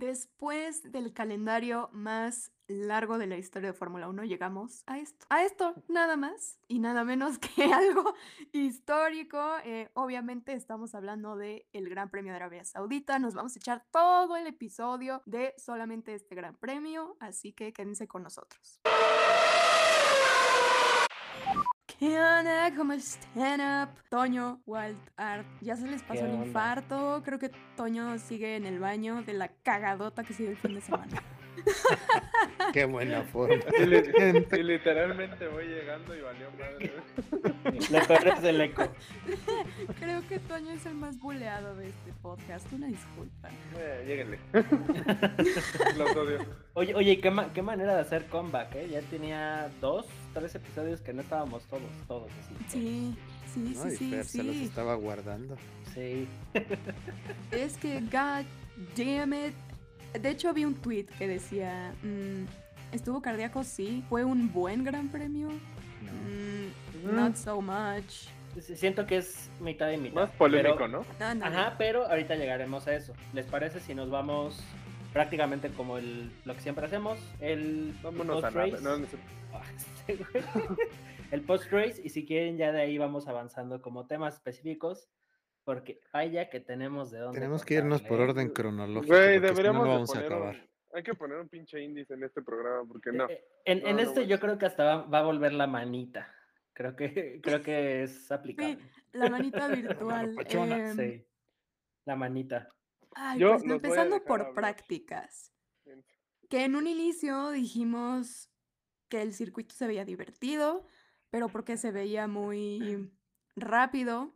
Después del calendario más largo de la historia de Fórmula 1 llegamos a esto. A esto, nada más y nada menos que algo histórico. Eh, obviamente estamos hablando del el Gran Premio de Arabia Saudita. Nos vamos a echar todo el episodio de solamente este Gran Premio, así que quédense con nosotros. ¿Qué onda? ¿Cómo están? Up? Toño, Walt Art, ya se les pasó el infarto. Creo que Toño sigue en el baño de la cagadota que sigue el fin de semana. Qué buena forma. Y, literalmente voy llegando y valió madre. La torre es del eco. Creo que Toño es el más buleado de este podcast. Una disculpa. Eh, lléguenle. Los odio. Oye, oye ¿qué, qué manera de hacer comeback, ¿eh? Ya tenía dos, tres episodios que no estábamos todos, todos así. Sí. Sí, sí, sí, Fer sí. se los estaba guardando. Sí. Es que, god damn it. De hecho, vi un tweet que decía: mm, ¿Estuvo cardíaco? Sí. ¿Fue un buen gran premio? Mm, not so much. Siento que es mitad y mitad. Más polémico, pero- ¿no? Ándale. Ajá, pero ahorita llegaremos a eso. ¿Les parece si nos vamos prácticamente como el, lo que siempre hacemos? El Vámonos. No, no sé. Ah, este el post-race y si quieren ya de ahí vamos avanzando como temas específicos porque vaya que tenemos de dónde Tenemos que irnos por orden cronológico. Güey, no, deberíamos no de vamos a acabar. un... Hay que poner un pinche índice en este programa, porque no. Eh, En, en No, no este yo creo que hasta va, va a volver la manita. Creo que, creo que es aplicable. La manita virtual. em, Sí. La manita. Ay, Yo pues empezando por hablar. prácticas. Que en un inicio dijimos que el circuito se veía divertido, pero porque se veía muy rápido.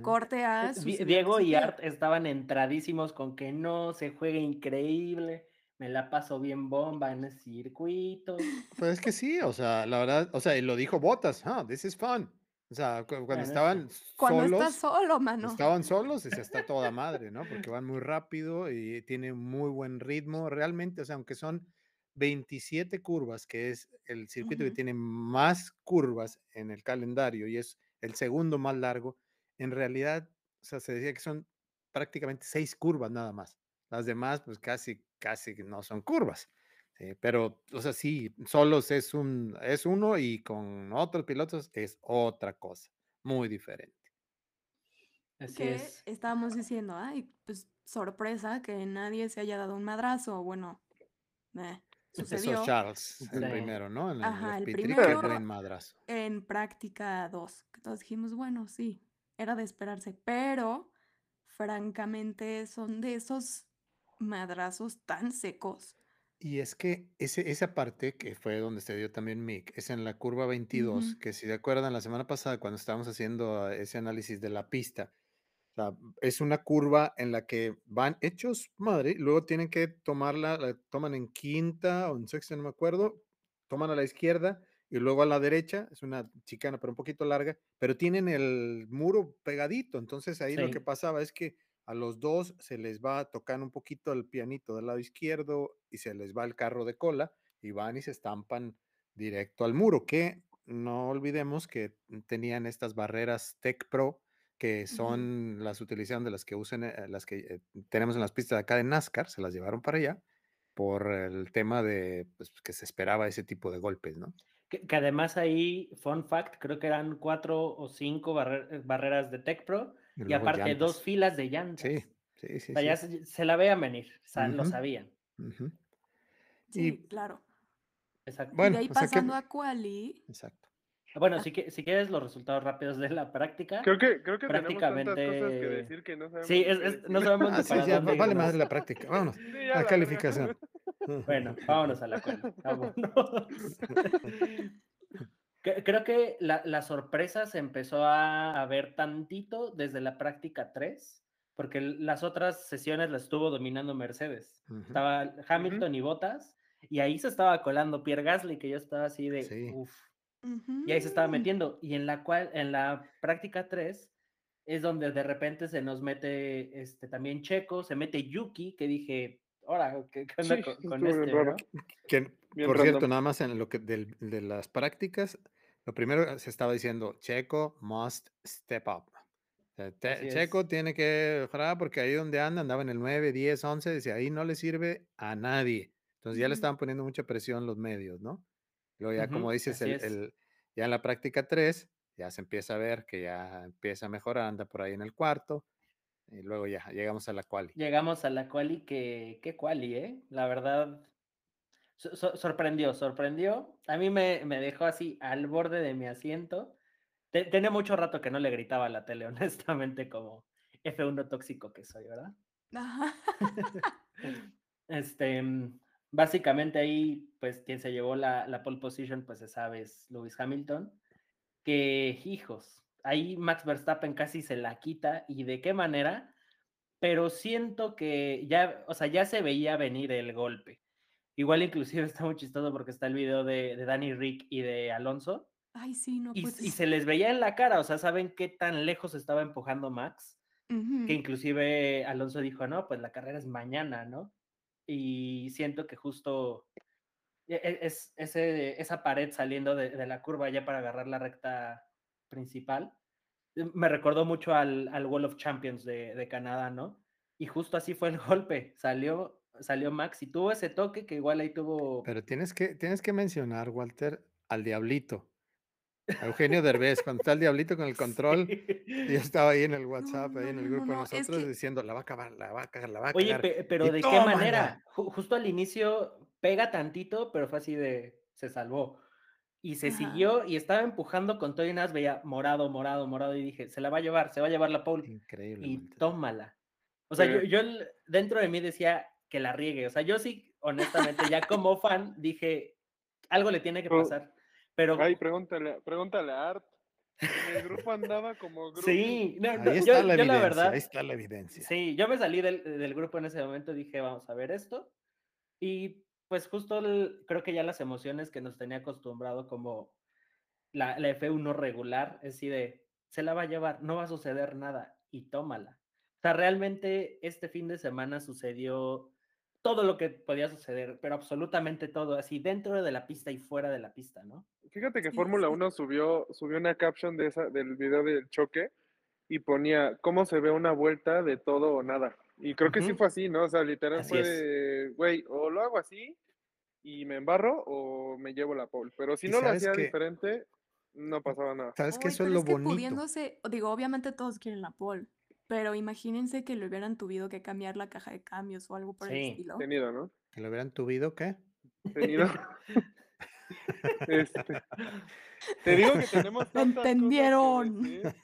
Corte a. Diego y. Art estaban entradísimos con que no se juega increíble. Me la paso bien bomba en el circuito. Pues es que sí, o sea, la verdad, o sea, y lo dijo Botas, ah, this is fun. O sea, cu- cuando estaban Cuando solos, estás solo, mano. estaban solos, y se está toda madre, ¿no? Porque van muy rápido y tienen muy buen ritmo. Realmente, o sea, aunque son 27 curvas, que es el circuito que tiene más curvas en el calendario y es el segundo más largo, en realidad, o sea, se decía que son prácticamente seis curvas nada más. Las demás, pues casi, casi no son curvas. Sí, pero, o sea, sí, solos es un, es uno y con otros pilotos es otra cosa, muy diferente. Así que es. estábamos diciendo, ay, pues sorpresa que nadie se haya dado un madrazo. Bueno, eh, sucedió Eso Charles, el Sí. primero, ¿no? En el Ajá, el trick, primero. buen madrazo. en práctica 2. Que todos dijimos, bueno, sí, era de esperarse, pero francamente son de esos madrazos tan secos. Y es que ese, esa parte que fue donde se dio también Mick, es en la curva 22, Ujú. que si se acuerdan la semana pasada cuando estábamos haciendo ese análisis de la pista, es una curva en la que van hechos madre, luego tienen que tomarla, la toman en quinta o en sexta, no me acuerdo, toman a la izquierda y luego a la derecha, es una chicana pero un poquito larga, pero tienen el muro pegadito, entonces ahí lo que pasaba es que a los dos se les va tocando un poquito el pianito del lado izquierdo y se les va el carro de cola y van y se estampan directo al muro, que no olvidemos que tenían estas barreras Tech Pro que son las utilización de las que usan eh, las que eh, tenemos en las pistas de acá de NASCAR, se las llevaron para allá por el tema de pues, que se esperaba ese tipo de golpes, ¿no? Que, que además ahí, fun fact, creo que eran cuatro o cinco barre- barreras de Tech Pro y, luego aparte llantas. dos filas de llantas. Sí, sí, sí. O sea, ya sí. se, se la veían venir, sa- lo Ujú. sabían. Ujú. Sí, Y- claro. Exacto. y Bueno, de ahí o sea que- pasando a quali, Exacto. Bueno, si, que- si quieres los resultados rápidos de la práctica. Creo que, creo que tenemos tantas Prácticamente- cosas que decir que no sabemos. Sí, es- es- no sabemos Ah, sí, para ya, dónde vale irnos. más la práctica. Vámonos. Sí, ya, La calificación. Bueno, vámonos a la cuenta. Vámonos. Creo que la, la sorpresa se empezó a, a ver tantito desde la práctica 3, porque las otras sesiones las estuvo dominando Mercedes. Ujú. Estaba Hamilton y Bottas, y ahí se estaba colando Pierre Gasly, que yo estaba así de Sí. uff. ujú, Y ahí se estaba metiendo. Y en la cual, en la práctica 3, es donde de repente se nos mete este también Checo, se mete Yuki, que dije, ahora, ¿qué, qué onda Sí, con, con este? no?". Que, Bien por random. cierto, nada más en lo que de las prácticas, lo primero se estaba diciendo, Checo must step up. Te- Checo es. tiene que mejorar porque ahí donde anda, andaba en el 9, 10, 11, decía, ahí no le sirve a nadie. Entonces ya le estaban poniendo mucha presión los medios, ¿no? Luego ya, como dices, el, el- ya en la práctica 3, ya se empieza a ver que ya empieza a mejorar, anda por ahí en el cuarto, y luego ya llegamos a la quali. Llegamos a la quali, que qué quali, ¿eh? La verdad, so- so- sorprendió, sorprendió. A mí me, me dejó así al borde de mi asiento. Te- tenía mucho rato que no le gritaba a la tele, honestamente, como F1 tóxico que soy, ¿verdad? Este, mm, básicamente ahí, pues quien se llevó la, la pole position, pues se sabe, es Lewis Hamilton, que hijos, ahí Max Verstappen casi se la quita y de qué manera, pero siento que ya, o sea, ya se veía venir el golpe. Igual inclusive está muy chistoso porque está el video de, de Danny Rick y de Alonso Ay, sí, no, y, pues. y se les veía en la cara, o sea, saben qué tan lejos estaba empujando Max que inclusive Alonso dijo, no, pues la carrera es mañana, ¿no? Y siento que justo e- e- es, ese, esa pared saliendo de, de la curva ya para agarrar la recta principal, eh, me recordó mucho al, al Wall of Champions de, de Canadá, ¿no? Y justo así fue el golpe, salió, salió Max y tuvo ese toque que igual ahí tuvo... Pero tienes que, tienes que mencionar, Walter, al diablito. A Eugenio Derbez, cuando está el diablito con el control, yo estaba ahí en el WhatsApp, ahí no, en el no, grupo de no, es nosotros, que- diciendo, la va a acabar, la va a cagar, la va a Oye, cagar. pe- pero y ¿de qué manera? Ju- justo al inicio pega tantito, pero fue así de, se salvó. Y se Ajá. siguió y estaba empujando con todo y nada, veía morado, morado, morado y dije, se la va a llevar, se va a llevar la pole Increíble. y tómala. O sea, yo, Sí. yo el- dentro de mí decía que la riegue. O sea, yo sí, honestamente, ya como fan, dije, algo le tiene que Pero- pasar. Pero Ay, pregúntale, pregúntale a Art. En el grupo andaba como grupo. sí, no, no, Ahí está yo, la yo evidencia, verdad, ahí está la evidencia. Sí, yo me salí del, del grupo en ese momento, dije, vamos a ver esto. Y pues justo el- creo que ya las emociones que nos tenía acostumbrado como la, la F1 regular, es así de, se la va a llevar, no va a suceder nada y tómala. O sea, realmente este fin de semana sucedió todo lo que podía suceder, pero absolutamente todo, así dentro de la pista y fuera de la pista, ¿no? Fíjate que Sí, Fórmula sí. 1 subió, subió una caption de esa, del video del choque y ponía cómo se ve una vuelta de todo o nada. Y creo que sí fue así, ¿no? O sea, literal Así fue de, güey, o lo hago así y me embarro o me llevo la pole. Pero si no lo hacía que- diferente, no pasaba nada. ¿Sabes qué? Ay, Eso es lo es que bonito. pudiéndose, digo, obviamente todos quieren la pole, pero imagínense que le hubieran tuvido que cambiar la caja de cambios o algo por el Sí. estilo. Tenido, ¿no? Que lo hubieran tuvido, ¿qué? Tenido. Este, te digo que tenemos tantas Entendieron. cosas que decir.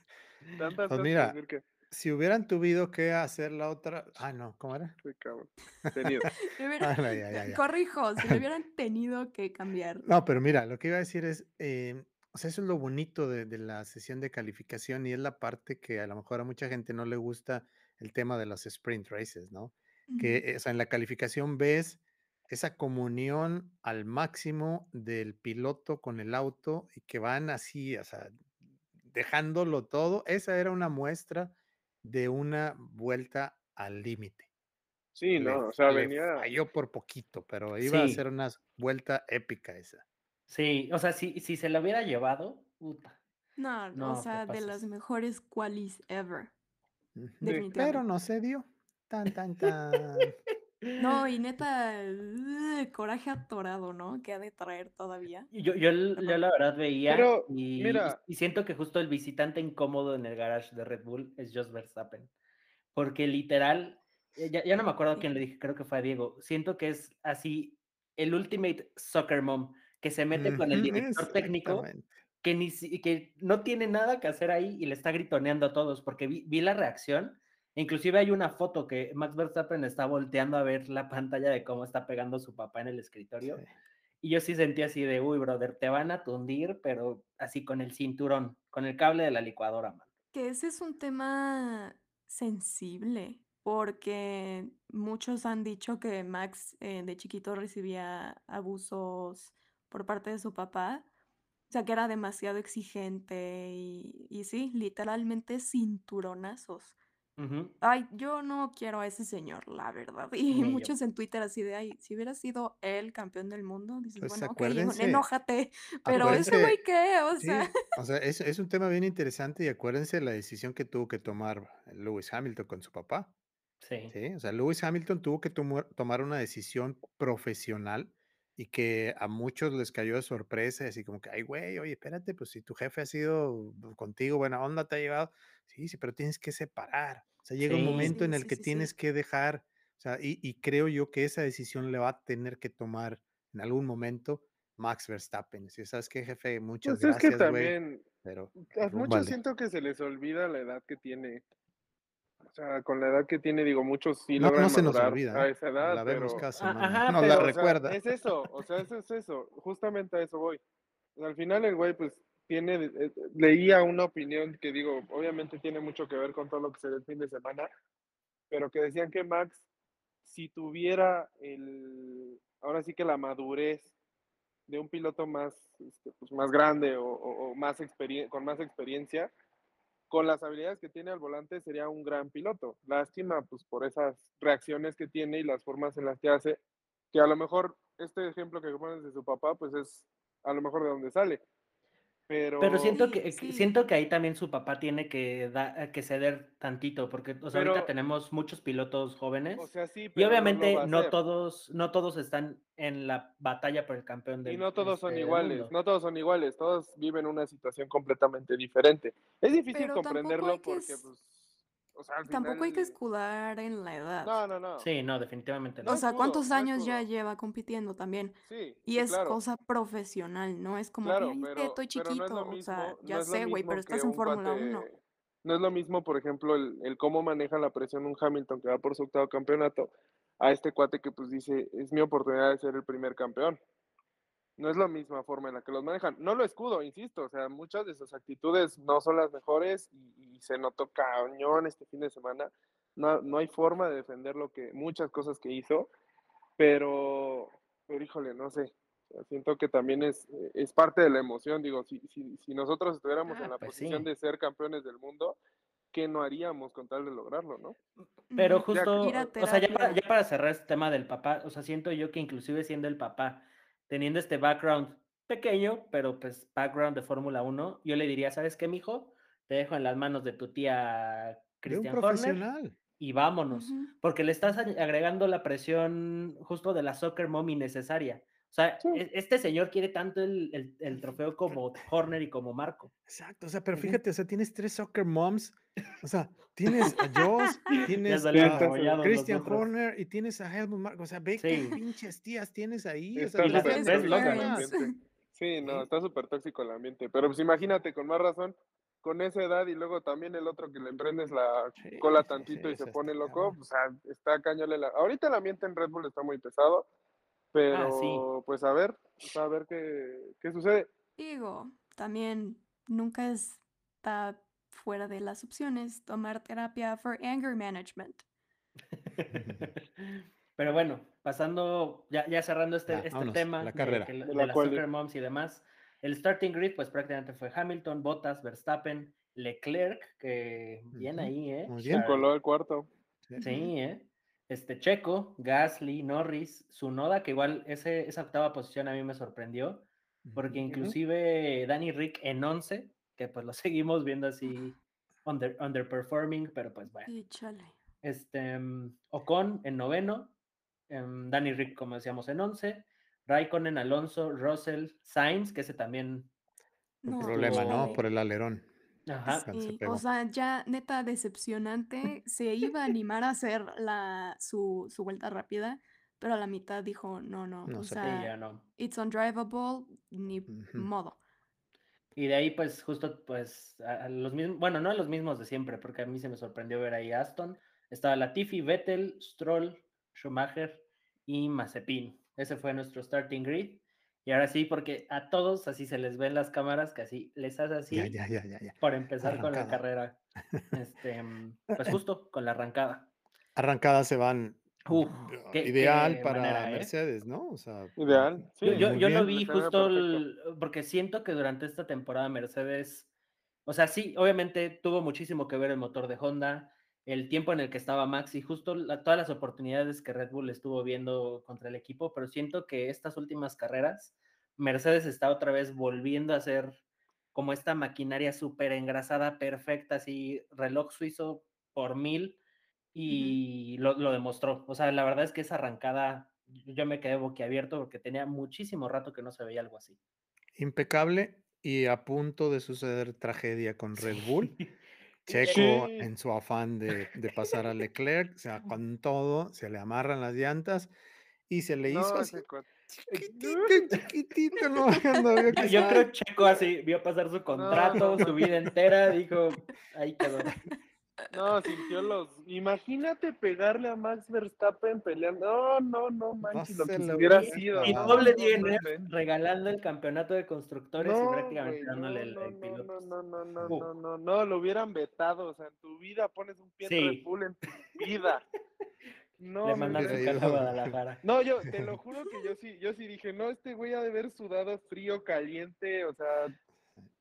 Tantas Pues cosas mira, que decir que Si hubieran tuvido que hacer la otra. Ah, no, ¿cómo era? sí, cabrón. Tenido. Le Ah, ya, ya, ya. Corrijo, si le hubieran tenido que cambiar. No, pero mira, lo que iba a decir es, eh, o sea, eso es lo bonito de, de la sesión de calificación y es la parte que a lo mejor a mucha gente no le gusta el tema de los sprint races, ¿no? Que, eh, o sea, en la calificación ves esa comunión al máximo del piloto con el auto y que van así, o sea, dejándolo todo. Esa era una muestra de una vuelta al límite. Sí, Le- no, o sea, venía. Falló por poquito, pero iba a ser una vuelta épica esa. Sí, o sea, si, si se lo hubiera llevado, puta. No, No, o sea, de las mejores qualis ever. Pero no se dio. Tan, tan, tan. No, y neta, coraje atorado, ¿no? Que ha de traer todavía. Yo, yo, yo la verdad veía Pero, y, mira. y siento que justo el visitante incómodo en el garage de Red Bull es Jos Verstappen. Porque literal, ya, ya no me acuerdo Sí. quién le dije, creo que fue a Diego. Siento que es así el ultimate soccer mom que se mete con el director técnico que, ni, que no tiene nada que hacer ahí y le está gritoneando a todos, porque vi, vi la reacción. Inclusive hay una foto que Max Verstappen está volteando a ver la pantalla de cómo está pegando su papá en el escritorio. Sí. Y yo sí sentí así de, uy, brother, te van a tundir, pero así con el cinturón, con el cable de la licuadora, man. Que ese es un tema sensible, porque muchos han dicho que Max eh, de chiquito recibía abusos por parte de su papá, o sea, que era demasiado exigente y, y sí, literalmente cinturonazos. Ay, yo no quiero a ese señor, la verdad. Y Ni yo. muchos en Twitter así de, ay, si hubiera sido él campeón del mundo, dices, Pues bueno, ok, acuérdense, enójate, pero ese güey qué, o sí, sea, o sea, es, es un tema bien interesante y acuérdense la decisión que tuvo que tomar Lewis Hamilton con su papá. Sí. Sí, o sea, Lewis Hamilton tuvo que tomar una decisión profesional y que a muchos les cayó de sorpresa, así como que, ay, güey, oye, espérate, pues si tu jefe ha sido contigo, buena onda, te ha llevado, sí, sí, pero tienes que separar. O sea, llega un Sí. momento en sí, el sí, que tienes que dejar, o sea, y, y creo yo que esa decisión le va a tener que tomar en algún momento Max Verstappen. Si sabes qué, jefe, muchas Pues es que gracias, güey, también, pero a muchos siento que se les olvida la edad que tiene. O sea, con la edad que tiene, digo, muchos sí No, logran no se nos olvida, a ¿eh? esa edad, La vemos pero, cada Ah, la pero, o sea, recuerda. es eso, o sea, eso es eso, justamente a eso voy. Al final el güey, pues, tiene, eh, leía una opinión que digo, obviamente tiene mucho que ver con todo lo que se ve el fin de semana, pero que decían que Max, si tuviera el, ahora sí que la madurez de un piloto más, este, pues, más grande o, o- o más experien- con más experiencia, con las habilidades que tiene al volante sería un gran piloto. Lástima, pues por esas reacciones que tiene y las formas en las que hace, que a lo mejor este ejemplo que pones de su papá, pues es a lo mejor de donde sale. Pero, Pero siento Sí, que, sí. siento que ahí también su papá tiene que, da- que ceder tantito, porque o sea, ahorita tenemos muchos pilotos jóvenes o sea, sí, y pero obviamente no, todos, no todos están en la batalla por el campeón del Y no todos son este, iguales, mundo. no todos son iguales, todos viven una situación completamente diferente. Es difícil comprenderlo porque, es- pues, o sea, al tampoco hay que escudar en la edad. No, no, no. Sí, no, definitivamente no. O sea, ¿cuántos no años ya lleva compitiendo también? Sí, Y sí, es claro. cosa profesional, no es como, Claro, "Ay, es que pero, estoy pero no es chiquito, lo o mismo, sea, ya sé, güey, pero estás en Fórmula 1. cuate- no es lo mismo, por ejemplo, el, el cómo maneja la presión un Hamilton que va por su octavo campeonato a este cuate que pues dice, es mi oportunidad de ser el primer campeón. No es la misma forma en la que los manejan. No lo escudo, insisto, o sea, muchas de sus actitudes no son las mejores y, y se notó cañón este fin de semana. No, no hay forma de defender lo que, muchas cosas que hizo, pero, pero híjole, no sé. Siento que también es, es parte de la emoción. Digo, si, si, si nosotros estuviéramos Ah, en la pues posición sí. de ser campeones del mundo, ¿qué no haríamos con tal de lograrlo, no? Pero justo, o sea, ya para, ya para cerrar este tema del papá, o sea, siento yo que inclusive siendo el papá, teniendo este background pequeño, pero pues background de Fórmula 1, yo le diría, ¿sabes qué, mijo? Te dejo en las manos de tu tía De un Christian Horner profesional. y vámonos, porque le estás agregando la presión justo de la soccer mom innecesaria. O sea, Sí. e- este señor quiere tanto el, el- el trofeo como Horner y como Marco. Exacto, o sea, pero fíjate, o sea, tienes tres soccer moms, o sea, tienes a Joss, tienes a Christian. Horner y tienes a Helmut Marko, o sea, ve Sí. qué pinches tías tienes ahí, o Está sea, ambiente. Sí, no, está súper tóxico el ambiente. Pero pues imagínate, con más razón, con esa edad y luego también el otro que le emprendes la Sí, cola tantito sí, y se pone loco, o sea, está cañole la... Ahorita el ambiente en Red Bull está muy pesado, Ah, pero pues a ver, pues, a ver qué, qué sucede. Digo, también nunca está fuera de las opciones tomar terapia for anger management. Pero bueno, pasando, ya, ya cerrando este, Ya, este vámonos, tema la de, carrera. De de la las quali. soccer moms y demás, el starting grid pues prácticamente fue Hamilton, Bottas, Verstappen, Leclerc, que bien ahí, ¿eh? muy bien. Coló el cuarto. Sí, ¿eh? Este Checo, Gasly, Norris, Sunoda, que igual ese, esa octava posición a mí me sorprendió, porque inclusive Danny Rick en 11, que pues lo seguimos viendo así under, underperforming, pero pues bueno. Chale. Este, mm, Ocon en noveno, em, Danny Rick, como decíamos, en 11, Raikkonen, Alonso, Russell, Sainz, que ese también, Un No, problema, ¿no? Por el alerón. Ajá, Sí, o sea, ya neta decepcionante. Se iba a animar a hacer la, su, su vuelta rápida, pero a la mitad dijo, no, no, No o se sea, ya no. it's undrivable, ni Ujú. modo. Y de ahí, pues, justo, pues, a, a los mismos, bueno, no a los mismos de siempre, porque a mí se me sorprendió ver ahí a Aston. Estaba Latifi, Vettel, Stroll, Schumacher y Mazepin. Ese fue nuestro starting grid. Y ahora sí, porque a todos así se les ven las cámaras, que así les hace así Ya, ya, ya, ya, ya. por empezar con la Arrancada. carrera. Este, mm, pues justo con la arrancada. Arrancadas se van Uf, uh, qué- ideal qué para manera, ¿eh? Mercedes, ¿no? O sea, Ideal. Sí, Yo, yo, lo vi justo el- porque siento que durante esta temporada Mercedes, o sea, sí, obviamente tuvo muchísimo que ver el motor de Honda, el tiempo en el que estaba Max y justo todas las oportunidades que Red Bull estuvo viendo contra el equipo, pero siento que estas últimas carreras, Mercedes está otra vez volviendo a ser como esta maquinaria súper engrasada, perfecta, así reloj suizo por mil, y lo, lo, demostró. O sea, la verdad es que esa arrancada, yo me quedé boquiabierto porque tenía muchísimo rato que no se veía algo así. Impecable y a punto de suceder tragedia con Red Bull. Checo, en su afán de, de, pasar a Leclerc, o sea, con todo, se le amarran las llantas y se le hizo así, chiquitito, chiquitito, no, no Yo creo que Checo así vio pasar su contrato, no. su vida entera, dijo, ahí quedó. No, sintió los. Imagínate pegarle a Max Verstappen peleando. No, no, no, manches, lo que se hubiera sido. Y doble DNF regalando el campeonato de constructores y prácticamente dándole el, no, el, piloto. No, no, no, no, no, no, no, lo hubieran vetado. O sea, en tu vida pones un pie Sí. Red Bull en tu vida. No, Le mandan su a Guadalajara. No, yo te lo juro que yo sí, yo sí dije, no, este güey ha de haber sudado frío, caliente, o sea,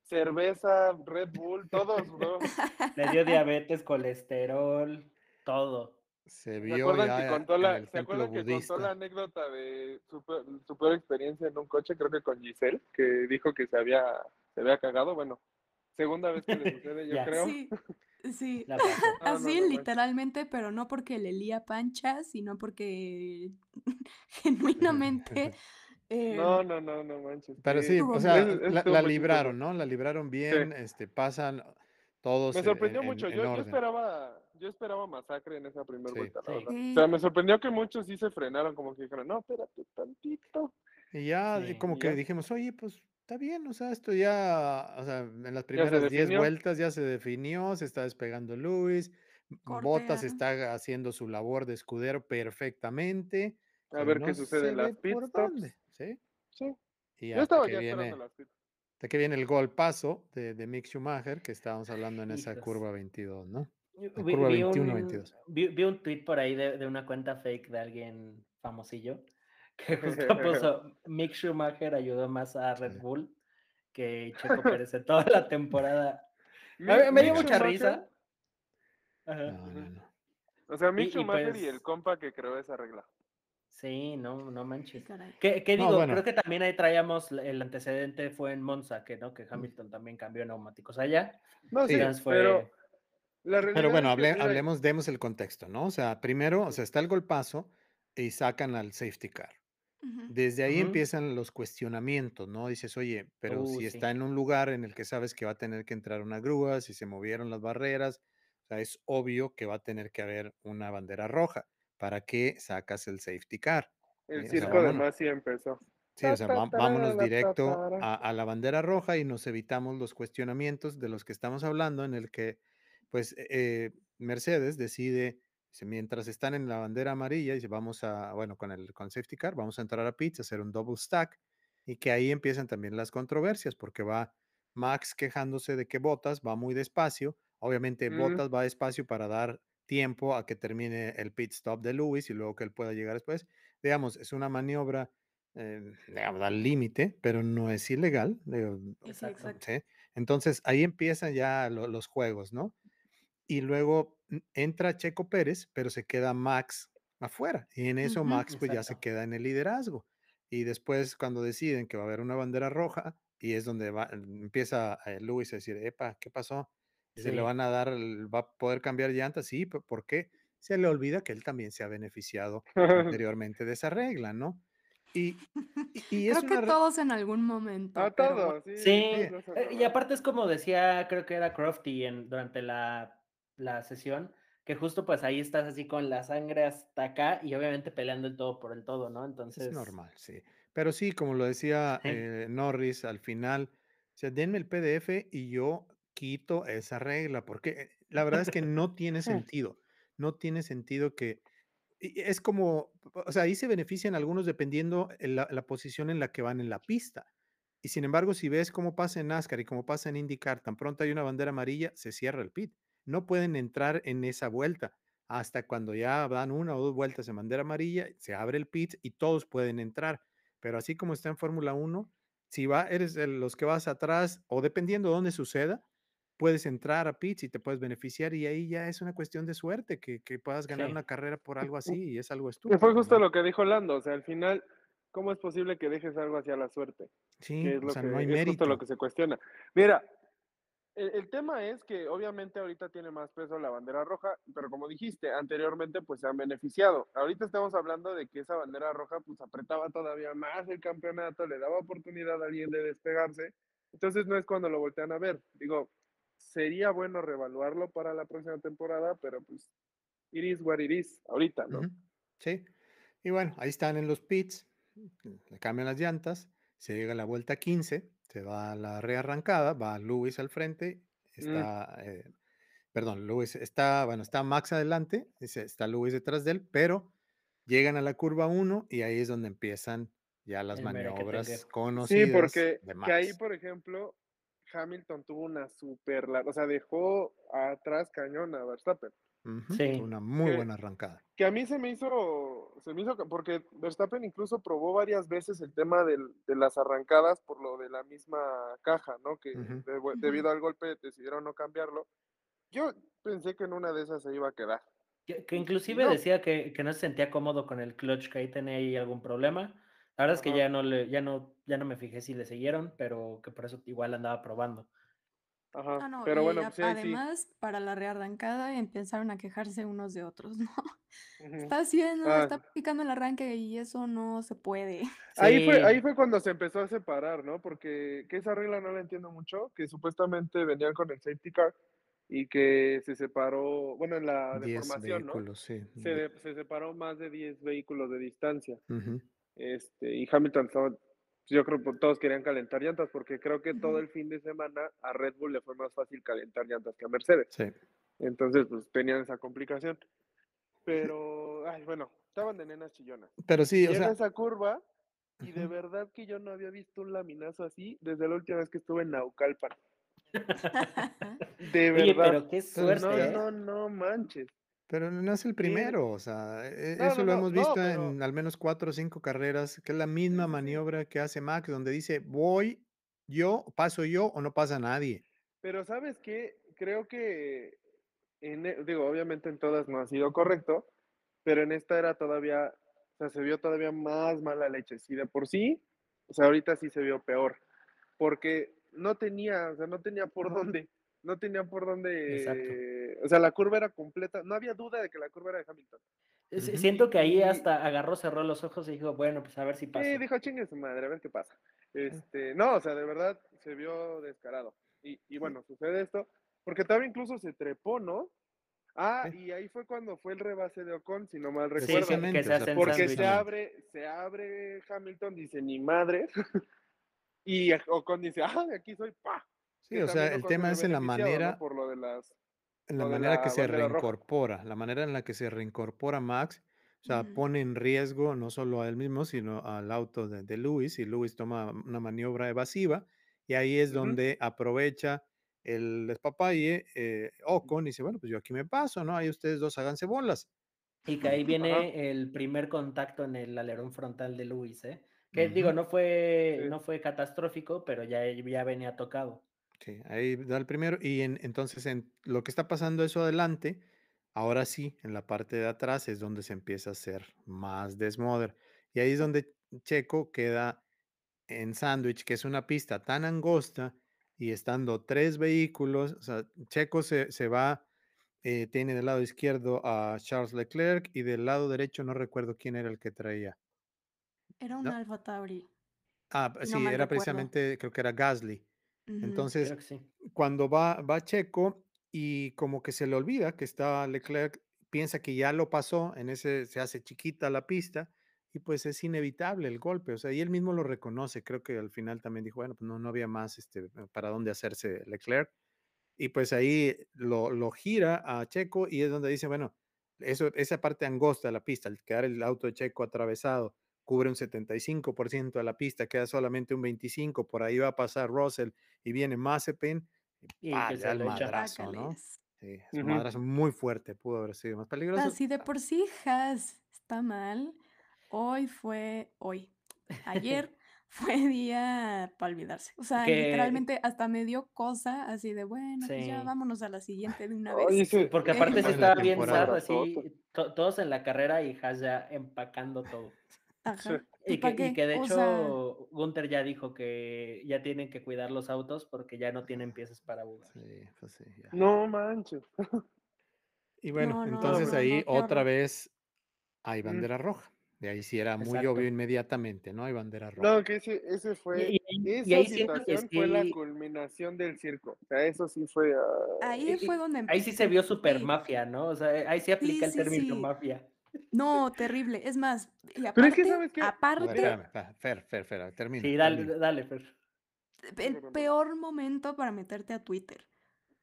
cerveza, Red Bull, todo sudó. Le dio diabetes, colesterol, todo. Se ¿Se vio acuerdan ya que contó en la, el ¿se acuerdan que contó la anécdota de su, su peor experiencia en un coche, creo que con Giselle, que dijo que se había, se había cagado? Bueno, segunda vez que le sucede, yo creo. Sí, sí. No, Así, no, literalmente, pero no porque le lía pancha, sino porque genuinamente. Eh, No, no, no, no manches. Pero sí, o sea, Es- la, libraron. ¿no? La libraron bien, este, pasan todos Me en- sorprendió en- mucho. en yo, esperaba, yo esperaba masacre en esa primera Sí. vuelta, la Sí. verdad. Sí. O sea, me sorprendió que muchos sí se frenaron, como que dijeron, no, espérate tantito. Y ya Sí. como Y que ya. dijimos, oye, pues está bien, o sea, esto ya, o sea, en las primeras 10 definió. vueltas ya se definió, se está despegando Luis, Botas está haciendo su labor de escudero perfectamente. A ver qué no sucede en las pit por stops. ¿Sí? Sí. Y Yo hasta estaba que ya viene, esperando las pit. hasta que viene el gol paso de, de Mick Schumacher, que estábamos hablando en esa curva 22, ¿no? Vi, curva vi 21, un, 22. vi- vi un tweet por ahí de, de una cuenta fake de alguien famosillo que justo puso Mick Schumacher ayudó más a Red Sí. Bull que Checo Pérez en toda la temporada. Me, me dio mucha Schumacher- risa. Ajá. No, no, no. O sea, Mick Y- y Schumacher y pues- el compa que creó esa regla. Sí, no, no manches. ¿Qué, qué No, digo? bueno. Creo que también ahí traíamos el antecedente fue en Monza, que no, que Hamilton también cambió neumáticos allá. No, Sí. fue- pero la Pero bueno, hable- hablemos, demos el contexto, ¿no? O sea, primero, o sea, está el golpazo y sacan al safety car. Desde ahí empiezan los cuestionamientos, ¿no? Dices, oye, pero Uh, si sí. está en un lugar en el que sabes que va a tener que entrar una grúa, si se movieron las barreras, o sea, es obvio que va a tener que haber una bandera roja. ¿Para qué sacas el safety car? el o sea, circo de vámonos. Masi empezó. Sí, o sea, vámonos directo a, a la bandera roja y nos evitamos los cuestionamientos de los que estamos hablando, en el que, pues, eh, Mercedes decide, mientras están en la bandera amarilla, dice, vamos a, bueno, con el con safety car, vamos a entrar a pits, hacer un double stack, y que ahí empiezan también las controversias, porque va Max quejándose de que Botas va muy despacio, obviamente Mm. Botas va despacio para dar tiempo a que termine el pit stop de Lewis y luego que él pueda llegar después. Digamos, es una maniobra eh, digamos, al límite, pero no es ilegal. digo, Sí, sí. Entonces ahí empiezan ya lo- los juegos, ¿no? Y luego mm, entra Checo Pérez, pero se queda Max afuera. Y en eso Ujú. Max pues ya se queda en el liderazgo. Y después cuando deciden que va a haber una bandera roja, y es donde va, empieza eh, Luis a decir, epa, ¿qué pasó? Se le van a dar, va a poder cambiar llantas, sí, pero ¿por qué? Se le olvida que él también se ha beneficiado anteriormente de esa regla, ¿no? Y, y, y es Creo que una todos en algún momento. A pero todos, sí. Sí, eh, y aparte es como decía, creo que era Crofty en, durante la, la sesión, que justo pues ahí estás así con la sangre hasta acá y obviamente peleando el todo por el todo, ¿no? Entonces, Es normal, sí. Pero sí, como lo decía Sí. eh, Norris al final, o sea, denme el PDF y yo quito esa regla, porque eh, la verdad es que no tiene sentido. No tiene sentido que... Es como, o sea, ahí se benefician algunos dependiendo en la, la posición en la que van en la pista. Y sin embargo, si ves cómo pasa en NASCAR y cómo pasa en IndyCar, tan pronto hay una bandera amarilla, se cierra el pit. No pueden entrar en esa vuelta hasta cuando ya dan una o dos vueltas en bandera amarilla, se abre el pit y todos pueden entrar. Pero así como está en Fórmula 1, si va, eres de los que vas atrás o dependiendo de dónde suceda, puedes entrar a pits y te puedes beneficiar y ahí ya es una cuestión de suerte que, que puedas ganar Sí. una carrera por algo así y es algo Que estúpido. fue justo ¿no? lo que dijo Lando, o sea, al final, ¿cómo es posible que dejes algo hacia la suerte? Sí, que es o lo sea, que no hay es justo lo mérito. que se cuestiona. Mira, el, el tema es que obviamente ahorita tiene más peso la bandera roja, pero como dijiste, anteriormente pues se han beneficiado. Ahorita estamos hablando de que esa bandera roja pues apretaba todavía más el campeonato, le daba oportunidad a alguien de despegarse. Entonces no es cuando lo voltean a ver. Digo, sería bueno reevaluarlo para la próxima temporada, pero pues it is what it is ahorita, ¿no? Ujú, Sí. Y bueno, ahí están en los pits, le cambian las llantas, se llega a la vuelta 15, se va a la rearrancada, va Lewis al frente, Mm. está, eh, perdón, Lewis está, bueno, está Max adelante, está Lewis detrás de él, pero llegan a la curva 1 y ahí es donde empiezan ya las El maniobras Sí, conocidas porque de que ahí, Max. por ejemplo, Hamilton tuvo una super larga, o sea, dejó atrás cañón a Verstappen. Ujú, Sí. Una muy Que- buena arrancada. Que a mí se me hizo, se me hizo, porque Verstappen incluso probó varias veces el tema del- de las arrancadas por lo de la misma caja, ¿no? Que de- debido al golpe decidieron no cambiarlo. Yo pensé que en una de esas se iba a quedar. Que, inclusive no. decía que, que no se sentía cómodo con el clutch, que ahí tenía ahí algún problema. La verdad es que ya no le, ya no, ya no me fijé si le siguieron, pero que por eso igual andaba probando. Ajá. Ah, no, Pero bueno, a- pues sí, ahí sí. además, para la rearrancada empezaron a quejarse unos de otros, ¿no? Ujú. Está haciendo, Ah. está picando el arranque y eso no se puede. Ahí fue, ahí fue cuando se empezó a separar, ¿no? Porque que esa regla no la entiendo mucho, que supuestamente venían con el safety car y que se separó, bueno, en la 10 deformación, ¿no? Se, de- se separó más de 10 vehículos de distancia. ujú. Este, y Hamilton estaba, yo creo que todos querían calentar llantas, porque creo que todo el fin de semana a Red Bull le fue más fácil calentar llantas que a Mercedes. Sí. Entonces, pues tenían esa complicación. Pero, ay, bueno, estaban de nenas chillonas. Pero sí, o Llega sea, esa curva y de verdad que yo no había visto un laminazo así desde la última vez que estuve en Naucalpan. De Oye, verdad. pero qué suerte, no, ¿eh? no, no manches. Pero no es el primero, o sea, e- No, eso no, lo no, hemos no, visto pero- en al menos cuatro o cinco carreras, que es la Sí, misma sí, sí. maniobra que hace Max, donde dice, voy yo, paso yo o no pasa nadie. Pero ¿sabes qué? Creo que, en, e- digo, obviamente en todas no ha sido correcto, pero en esta era todavía, o sea, se vio todavía más mala leche. Si de por sí, o sea, ahorita sí se vio peor, porque no tenía, o sea, no tenía por dónde, no tenía por dónde, o sea, la curva era completa, no había duda de que la curva era de Hamilton. Siento que ahí Y- hasta agarró, cerró los ojos y dijo, bueno, pues a ver si pasa. Sí, dijo, chingue su madre, a ver qué pasa. Este, no, o sea, de verdad se vio descarado. Y, y bueno, sucede esto, porque todavía incluso se trepó, ¿no? Ah, Sí. y ahí fue cuando fue el rebase de Ocon, si no mal Sí, que, recuerdo. Precisamente, que se porque se abre, se abre Hamilton, dice, ni madre. y Ocon dice, ah, de aquí soy, pa. Sí, o sea, el tema es en la manera, Por lo de las... en la manera la que se roja. reincorpora, la manera en la que se reincorpora Max, o sea, pone en riesgo no solo a él mismo, sino al auto de, de Lewis, y Lewis toma una maniobra evasiva, y ahí es donde aprovecha el despapalle, eh, Ocon, y dice, bueno, pues yo aquí me paso, ¿no? Ahí ustedes dos háganse bolas. Y que ahí Ajá. viene el primer contacto en el alerón frontal de Luis, ¿eh? Que digo, no fue, Sí. no fue catastrófico, pero ya, ya venía tocado. Sí, ahí da el primero. Y en- entonces en lo que está pasando eso adelante, ahora sí, en la parte de atrás es donde se empieza a hacer más desmoder. Y ahí es donde Checo queda en sándwich, que es una pista tan angosta y estando tres vehículos, o sea, Checo se, se va, eh, tiene del lado izquierdo a Charles Leclerc y del lado derecho no recuerdo quién era el que traía. Era un ¿No? Alfa Tauri. Ah, no sí, era recuerdo. precisamente, creo que era Gasly. Entonces, sí. cuando va, va Checo y como que se le olvida que está Leclerc, piensa que ya lo pasó, en ese se hace chiquita la pista y pues es inevitable el golpe, o sea, y él mismo lo reconoce, creo que al final también dijo, bueno, pues no, no había más este, para dónde hacerse Leclerc y pues ahí lo, lo gira a Checo y es donde dice, bueno, eso, esa parte angosta de la pista, al quedar el auto de Checo atravesado, cubre un 75% de la pista, queda solamente un 25%, por ahí va a pasar Russell y viene Mazepin y Y el madrazo, ¿no? Sí, es un Ujú. madrazo muy fuerte, pudo haber sido más peligroso. si de por sí Haas está mal, hoy fue hoy. Ayer fue día para olvidarse. O sea, Que- literalmente hasta me dio cosa así de, bueno, pues ya Sí. vámonos a la siguiente de una Oye, vez. sí, Porque aparte sí estaba bien temporada. sad, así, to- todos en la carrera y Haas ya empacando todo. Ajá. Y ¿pa' que, y que de O hecho sea, Gunther ya dijo que ya tienen que cuidar los autos porque ya no tienen piezas para jugar. Sí, pues sí, ya. No manches. Y bueno, No, no, entonces no, ahí otra vez hay Mm. bandera roja. De ahí sí era muy obvio inmediatamente, ¿no? Hay bandera roja. No, que ese, ese fue. Y, y- y esa ahí situación fue la sí, culminación del circo. O sea, eso sí fue. ah, ahí y- fue donde ahí sí se vio super sí. mafia, ¿no? O sea, ahí sí aplica el sí, término sí. mafia. No, terrible. Es más, y aparte, Pero es que, ¿sabes ver, aparte, espérame, espérame, Fer, Fer, Fer, termina. Sí, dale, termina. dale, Fer. el peor momento para meterte a Twitter.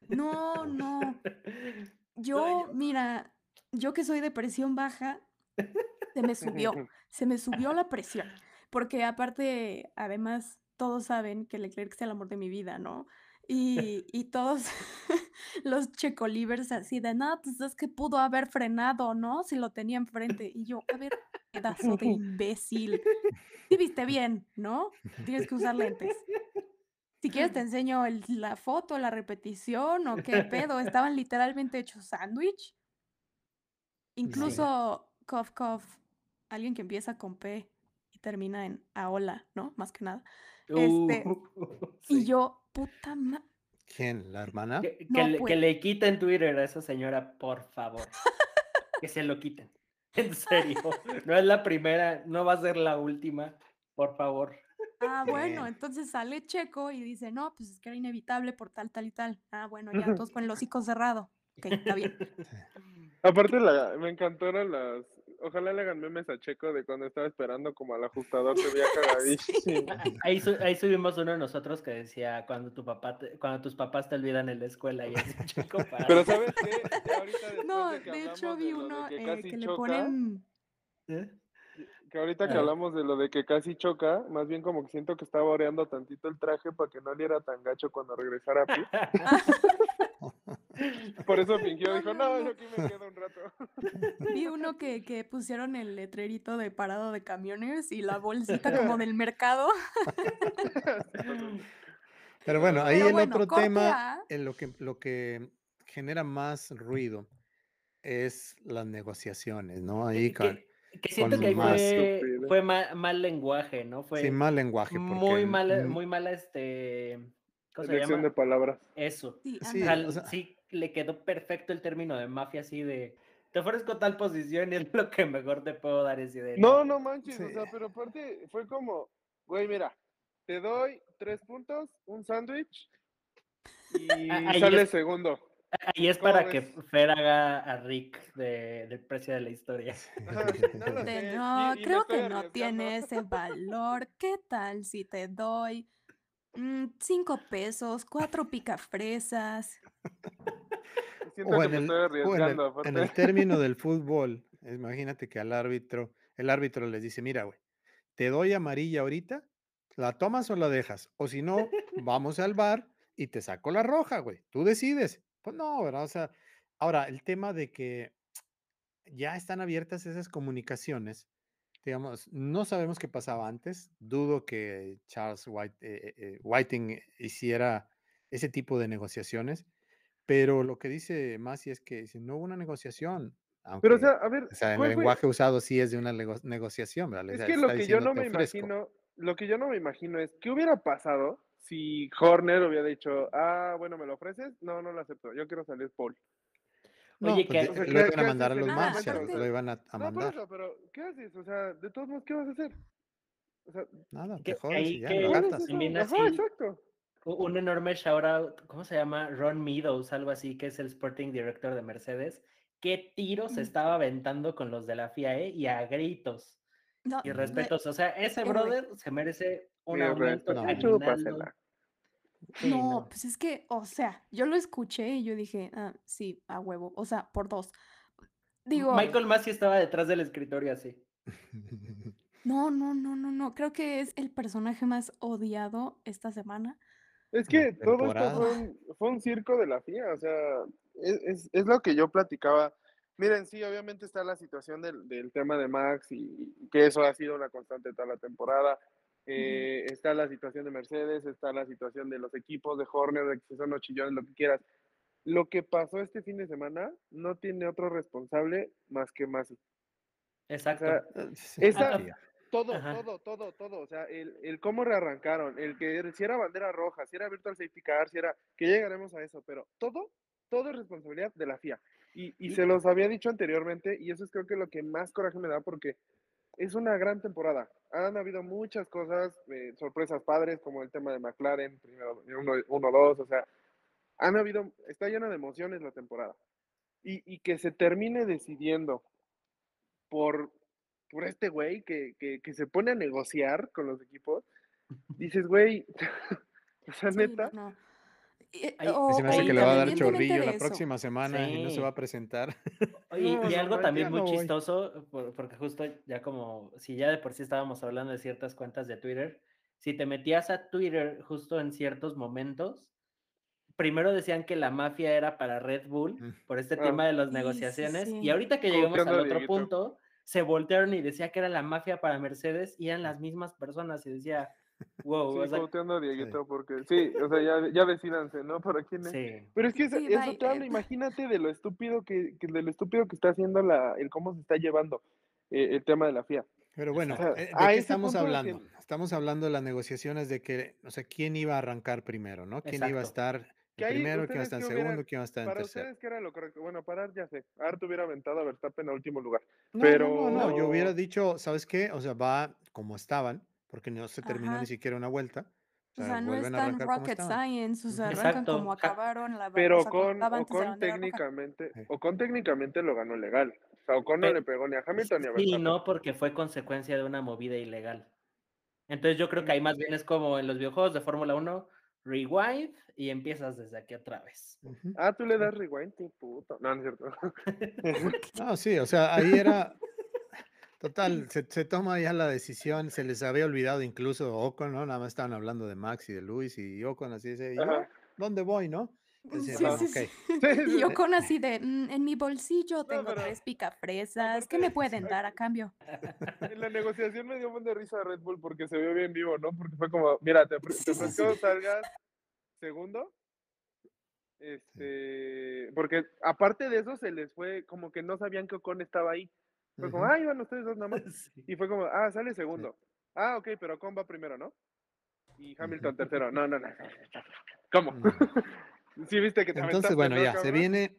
No, no. Yo, mira, yo que soy de presión baja, se me subió, se me subió la presión. Porque aparte, además, todos saben que Leclerc es el amor de mi vida, ¿no? Y, y todos los checolivers así de, no, pues es que pudo haber frenado, ¿no? Si lo tenía enfrente. Y yo, a ver, pedazo de imbécil. Sí viste bien, ¿no? Tienes que usar lentes. Si quieres te enseño el- la foto, la repetición o qué pedo. Estaban literalmente hechos sándwich. Incluso Cof Cof, alguien que empieza con P termina en Aola, ¿no? Más que nada. Este, Y sí. yo, puta ma... ¿Quién? ¿La hermana? Que, que No, le, pues. que le quiten Twitter a esa señora, por favor. que se lo quiten. En serio. No es la primera, no va a ser la última. Por favor. Ah, bueno, Bien. entonces sale Checo y dice, no, pues es que era inevitable por tal, tal y tal. Ah, bueno, ya, todos con el hocico cerrado. Ok, está bien. Aparte, la, me encantaron las. Ojalá le hagan memes a Checo de cuando estaba esperando como al ajustador, se veía cagadísimo. Ah, Ahí, su- ahí subimos uno de nosotros que decía cuando tu papá te- cuando tus papás te olvidan en la escuela y es chico para Pero ¿sabes qué? Ya ahorita No, de que de hecho vi de uno que eh, que le choca, ponen... ¿Eh? que ahorita que Ah. hablamos de lo de que casi choca, más bien como que siento que estaba oreando tantito el traje para que no le era tan gacho cuando regresara a pie. Por eso fingió, dijo, no, yo aquí me quedo un rato. Vi uno que, que pusieron el letrerito de parado de camiones y la bolsita como del mercado. Pero bueno, ahí Pero el bueno, otro tema, en lo que, lo que genera más ruido es las negociaciones, ¿no? Ahí que, con, que siento con que ahí más- fue, fue ma- mal lenguaje, ¿no? Fue sin mal lenguaje. Porque, muy mala, muy mala este ¿cómo se Elección llama? de palabras. Eso. Sí, Sí, O ándale. sea, o sea- sí le quedó perfecto el término de mafia así de te ofrezco tal posición y es lo que mejor te puedo dar ese de No, no manches, o sea, pero aparte fue como, güey, mira, te doy tres puntos, un sándwich y ahí sale es- segundo. Y es ¿Cómo para que? Fer haga a Rick de, del precio de la historia. Ajá, no lo De, sé, no, y- y me creo que no tiene ese valor. ¿Qué tal si te doy mm, cinco pesos, cuatro picafresas? Siento o que en me el, estoy o en arriesgando, el- aparte. en el término del fútbol, imagínate que al árbitro, el árbitro les dice, mira, güey, te doy amarilla ahorita, ¿la tomas o la dejas? O si no, vamos al bar y te saco la roja, güey, tú decides. Pues no, ¿verdad? O sea, ahora, el tema de que ya están abiertas esas comunicaciones, digamos, no sabemos qué pasaba antes, dudo que Charles White, eh, eh, eh, Whiting hiciera ese tipo de negociaciones, pero lo que dice Masi es que dice, no hubo una negociación, aunque, Pero, o sea, a ver, o sea, el ¿cuál fue? lenguaje usado sí es de una nego- negociación, ¿verdad? Es está- que lo que yo no "Te me ofrezco". imagino, lo que yo no me imagino es, ¿qué hubiera pasado si Horner hubiera dicho, ah, bueno, ¿me lo ofreces? No, no lo acepto, yo quiero salir Paul. No, Oye, pues que- de- O sea, lo ¿qué- iban a mandar a los ese Nada, Marshall, aparte- lo iban a, a No, por mandar. eso, pero ¿qué haces? O sea, de todos modos, ¿qué vas a hacer? O sea, Nada, Que- te jodes y ya, que- lo ¿cuál es Ajá, exacto. Un enorme shout out, ¿cómo se llama? Ron Meadows, algo así, que es el Sporting Director de Mercedes. ¿Qué tiros se Mm. estaba aventando con los de la FIAE y a gritos No, y de- respetos? O sea, ese brother se merece un Mi aumento respeto. No. Sí, no, no. pues es que, o sea, yo lo escuché y yo dije, ah, sí, a huevo, o sea, por dos. Digo, Michael Massey estaba detrás del escritorio así. no, no, no, no, no, creo que es el personaje más odiado esta semana. Es que todo esto fue un, fue un circo de la FIA, o sea, es, es, es lo que yo platicaba. Miren, sí, obviamente está la situación del, del tema de Max y, y que eso ha sido una constante toda la temporada. eh, está la situación de Mercedes, está la situación de los equipos de Horner, de que son los chillones, lo que quieras. Lo que pasó este fin de semana no tiene otro responsable más que Masi. Exacto. sea, Eh, esa-. Todo, Ajá. todo, todo, todo. O sea, el, el cómo rearrancaron, el que si era bandera roja, si era virtual safety car, si era. que llegaremos a eso, pero todo, todo es responsabilidad de la FIA. Y, y se los había dicho anteriormente, y eso es creo que lo que más coraje me da porque es una gran temporada. Han habido muchas cosas, eh, sorpresas padres, como el tema de McLaren, primero 1-2, o sea, han habido, está llena de emociones la temporada. Y, y que se termine decidiendo por, por este güey que, que, que se pone a negociar con los equipos, dices, güey, o sea, Sí, neta, no, no. Y- Ahí- o- Se me hace que le va a dar chorrillo la próxima semana y no se Sí. va a presentar. Y, No, y algo no, también muy chistoso, por- porque justo ya como, si ya de por sí estábamos hablando de ciertas cuentas de Twitter, si te metías a Twitter justo en ciertos momentos, primero decían que la mafia era para Red Bull Mm. por este Ah. tema de las Sí, sí, negociaciones, sí. y ahorita que llegamos Copiando al otro punto, se voltearon y decía que era la mafia para Mercedes y eran las mismas personas y decía, wow, sí, o sea, pauteando a Dieguito, porque sí, o sea, ya, ya decídanse, ¿no? ¿Para quién es? sí. Pero es que eso, Sí, eso te habla, imagínate de lo estúpido que, que- de lo estúpido que está haciendo la, el cómo se está llevando eh, el tema de la FIA. Pero bueno, O sea, eh, ¿de qué estamos hablando? que- Estamos hablando de las negociaciones de que, o sea, quién iba a arrancar primero, ¿no? ¿Quién iba a estar Que ahí, primero, quién iba a ¿ustedes estar en segundo, hubieran- quién iba a estar en Para tercero? ustedes, ¿qué era lo correcto? Bueno, parar ya sé. Art hubiera aventado a Verstappen a último lugar. No, pero- no, no, no, yo hubiera dicho, ¿sabes qué? O sea, va como estaban, porque no se terminó Ajá. ni siquiera una vuelta. O sea, no es vuelven a tan arrancar como rocket estaban. science, o sea, arrancan Exacto. como acabaron la Pero o sea, como Ocon, técnicamente, Sí. Ocon técnicamente lo ganó legal. O sea, Ocon no le pegó ni a Hamilton ni a Sí, Verstappen. no, porque fue consecuencia de una movida ilegal. Entonces yo creo que ahí más bien es como en los videojuegos de Fórmula 1, rewind y empiezas desde aquí otra vez. Ah, tú le das rewind, qué puto. No, no es cierto. No, sí, o sea, ahí era. Total, se, se toma ya la decisión, se les había olvidado incluso Ocon, ¿no? Nada más estaban hablando de Max y de Luis y Ocon así dice. ¿Dónde voy, no? Sí, "Bueno, sí, ok". sí. Y yo con así de, "Mm, en mi bolsillo tengo pero- tres picafresas, ¿qué me pueden dar a cambio? En la negociación me dio un buen de risa a Red Bull porque se vio bien vivo, ¿no? Porque fue como, mira, te, te ofrezco salgas segundo. Este, porque aparte de eso se les fue como que no sabían que Ocon estaba ahí. Fue como, ah, iban ustedes dos nada más. Sí. Y fue como, ah, sale segundo. Ah, ok, pero Ocon va primero, ¿no? Y Hamilton tercero. No, no, no. ¿Cómo? Sí, viste que te Entonces, bueno, ¿no, ya, se viene,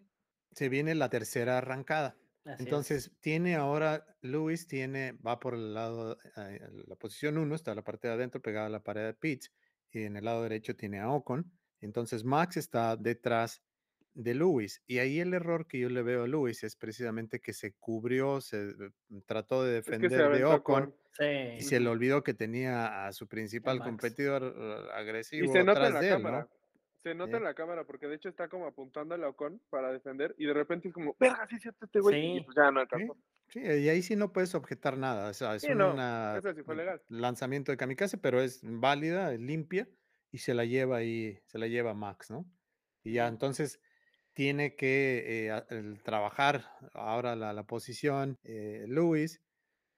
se viene la tercera arrancada. Así es. Entonces, tiene ahora, Luis tiene, va por el lado, eh, la posición 1, está la parte de adentro pegada a la pared de pits, y en el lado derecho tiene a Ocon. Entonces, Max está detrás de Luis. Y ahí el error que yo le veo a Luis es precisamente que se cubrió, se eh, trató de Es que se defender de Ocon Ocon. y Sí. se le olvidó que tenía a su principal competidor eh, agresivo Y se nota atrás en la de él, cámara. ¿no? Se nota Sí. en la cámara porque de hecho está como apuntando a Ocon para defender y de repente es como, verga, sí cierto este güey. Y Sí. pues ya no alcanzó. sí, y ahí sí no puedes objetar nada. O sea, es Sí, no, una eso sí fue legal. lanzamiento de kamikaze, pero es válida, es limpia y se la lleva ahí, se la lleva Max, ¿no? Y ya entonces tiene que eh, el trabajar ahora la, la posición eh, Luis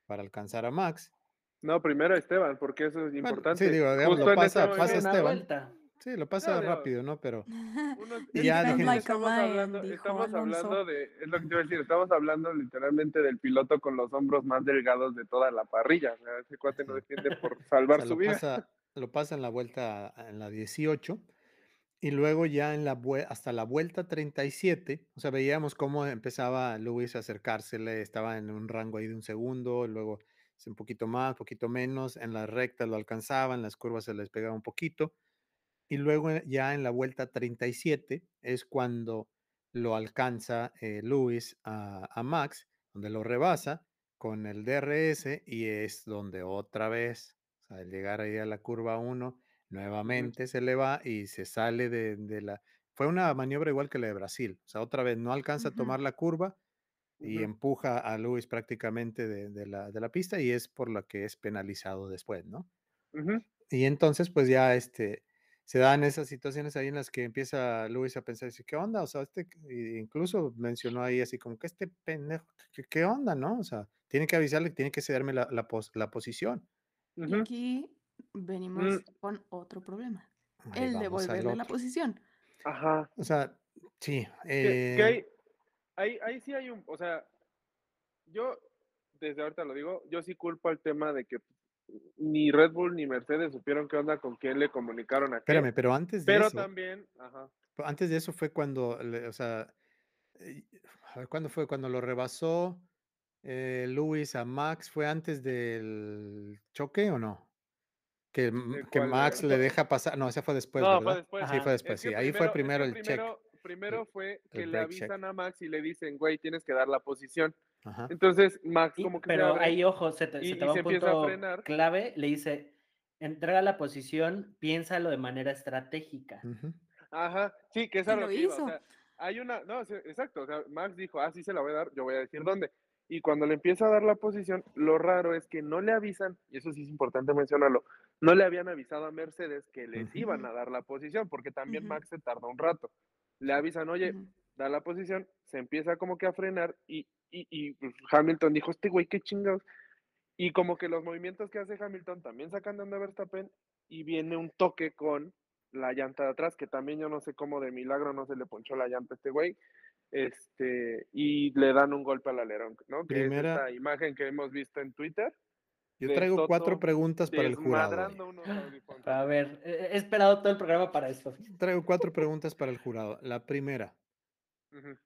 para alcanzar a Max. No, primero Esteban, porque eso es Bueno, importante. sí, digo, digamos, Justo lo pasa, pasa Esteban. vuelta. Sí, lo pasa rápido, ¿no? Pero Unos- Y es ya también estamos hablando, dijo estamos hablando de, es lo que te iba a decir, estamos hablando literalmente del piloto con los hombros más delgados de toda la parrilla. O sea, ese cuate no defiende por o salvar sea, su lo, vida. pasa, lo pasa en la vuelta, en la 18. Y luego ya en la hasta la vuelta 37, o sea, veíamos cómo empezaba Luis a acercársele, estaba en un rango ahí de un segundo, luego es un poquito más, poquito menos, en las rectas lo alcanzaba, en las curvas se les pegaba un poquito, y luego ya en la vuelta 37 es cuando lo alcanza eh, Luis a, a Max, donde lo rebasa con el DRS y es donde otra vez, o sea, al llegar ahí a la curva 1, nuevamente se le va y se sale de, de la... Fue una maniobra igual que la de Brasil, o sea, otra vez no alcanza a tomar la curva y empuja a Luis prácticamente de, de la, de la pista y es por lo que es penalizado después, ¿no? Y entonces, pues ya este, se dan esas situaciones ahí en las que empieza Luis a pensar, ¿qué onda? O sea, este, y incluso mencionó ahí así como que este pendejo, ¿qué, qué onda, no? O sea, tiene que avisarle, tiene que cederme la, la, pos- la posición. Y aquí venimos Mm. con otro problema. Ahí El devolverle la posición. Ajá. O sea, sí. Que, que eh, hay, ahí, ahí sí hay un, o sea, yo desde ahorita lo digo, yo sí culpo al tema de que ni Red Bull ni Mercedes supieron qué onda con quién le comunicaron a espérame, pero antes de Pero eso, también, ajá. antes de eso fue cuando, o sea, eh, a ver, ¿cuándo fue? Cuando lo rebasó eh, Lewis a Max, ¿fue antes del choque o no? Que, m- ¿De que? Max le deja pasar, no, ese fue después, no, ¿verdad? fue después. Sí, fue Es después, sí. Ahí fue primero- primero el check. primero, Primero fue que le check. avisan a Max y le dicen, güey, tienes que dar la posición. Ajá. Entonces, Max como que se pero abre. ahí, ojo, se te, y- se te y va se un empieza a punto frenar. clave. Le dice, entrega la posición, piénsalo de manera estratégica. Ajá, sí, que es Y a lo lo que iba, hizo. O sea, hay una, no, sí, exacto, o sea, Max dijo, ah, sí se la voy a dar, yo voy a decir dónde. Y cuando le empieza a dar la posición, lo raro es que no le avisan, y eso sí es importante mencionarlo, no le habían avisado a Mercedes que les iban a dar la posición, porque también. Max se tardó un rato. Le avisan, oye, da la posición, se empieza como que a frenar y, y, y, pues, Hamilton dijo, este güey, qué chingados. Y como que los movimientos que hace Hamilton también sacan de onda Verstappen y viene un toque con la llanta de atrás, que también yo no sé cómo de milagro no se le ponchó la llanta a este güey. Este, y le dan un golpe al alerón, ¿no? Que Primera- es esta imagen que hemos visto en Twitter. Yo traigo cuatro preguntas para el jurado. A ver, he esperado todo el programa para esto. Traigo cuatro preguntas para el jurado. La primera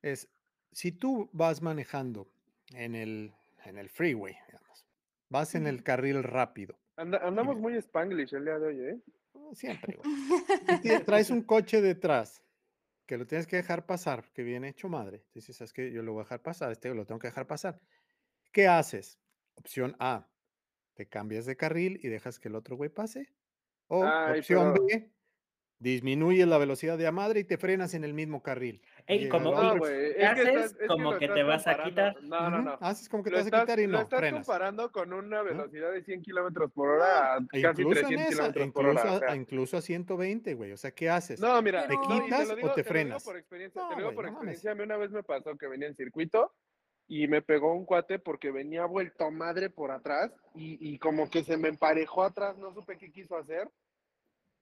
es, si tú vas manejando en el, en el freeway, digamos, vas en el carril rápido, Anda- andamos muy spanglish el día de hoy, ¿eh? oh, siempre, güey, y tie- traes un coche detrás que lo tienes que dejar pasar, que viene hecho madre. Dices, ¿sabes qué? Yo lo voy a dejar pasar, este lo tengo que dejar pasar. ¿Qué haces? Opción A, te cambias de carril y dejas que el otro güey pase. O Ay, opción pero- B, disminuyes la velocidad de a madre y te frenas en el mismo carril. Ey, como- No, otro- güey, es ¿Qué que haces? estás, es que Como lo que estás te vas a quitar. No, no, no. Haces como que Lo te vas a estás, quitar y lo no, estás frenas. comparando con una velocidad de 100 kilómetros por hora a E casi incluso en 300 esa, kilómetros por hora. o a, sea. incluso a 120, güey. O sea, ¿qué haces? No, mira, ¿Te quitas lo o digo- te lo digo frenas? por experiencia, No, te lo digo por experiencia. A mí una vez me pasó que venía en circuito y me pegó un cuate porque venía vuelto madre por atrás y, y como que se me emparejó atrás, no supe qué quiso hacer.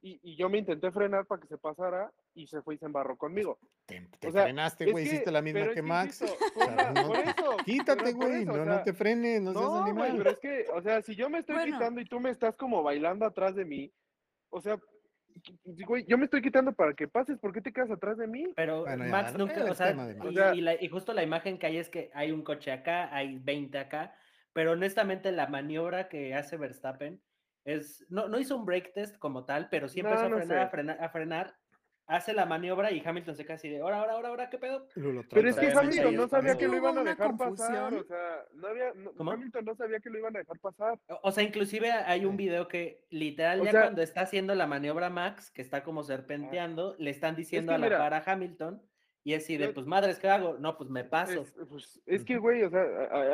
Y, y yo me intenté frenar para que se pasara y se fue y se embarró conmigo. Te, te o sea, frenaste, güey. Hiciste la misma que Max. insisto, fue O sea, una- no- por eso, Quítate, güey. o No, sea, no te frenes, no, seas No, güey, animal. pero es que, o sea, si yo me estoy Bueno. quitando y tú me estás como bailando atrás de mí, o sea, güey, yo me estoy quitando para que pases, ¿por qué te quedas atrás de mí? Pero Bueno, Max no nunca, o sea, Max. y, O sea- y la- y justo la imagen que hay es que hay un coche acá, hay 20 acá, pero honestamente la maniobra que hace Verstappen es, no, no hizo un break test como tal, pero sí No, empezó a no frenar, a frenar, a frenar, hace la maniobra y Hamilton se así de, ahora, ahora, ahora, ahora, ¿qué pedo? Lo Pero es que para Hamilton no sabía que lo iban a dejar pasar, o sea, no había, no- ¿Cómo? Hamilton no sabía que lo iban a dejar pasar. O- O sea, inclusive hay un video que literal O ya sea- cuando está haciendo la maniobra Max, que está como serpenteando, le están diciendo que a la mira, par a Hamilton y es así de, pues madres, ¿qué hago? No, pues me paso. Es, pues, es que, güey, o sea,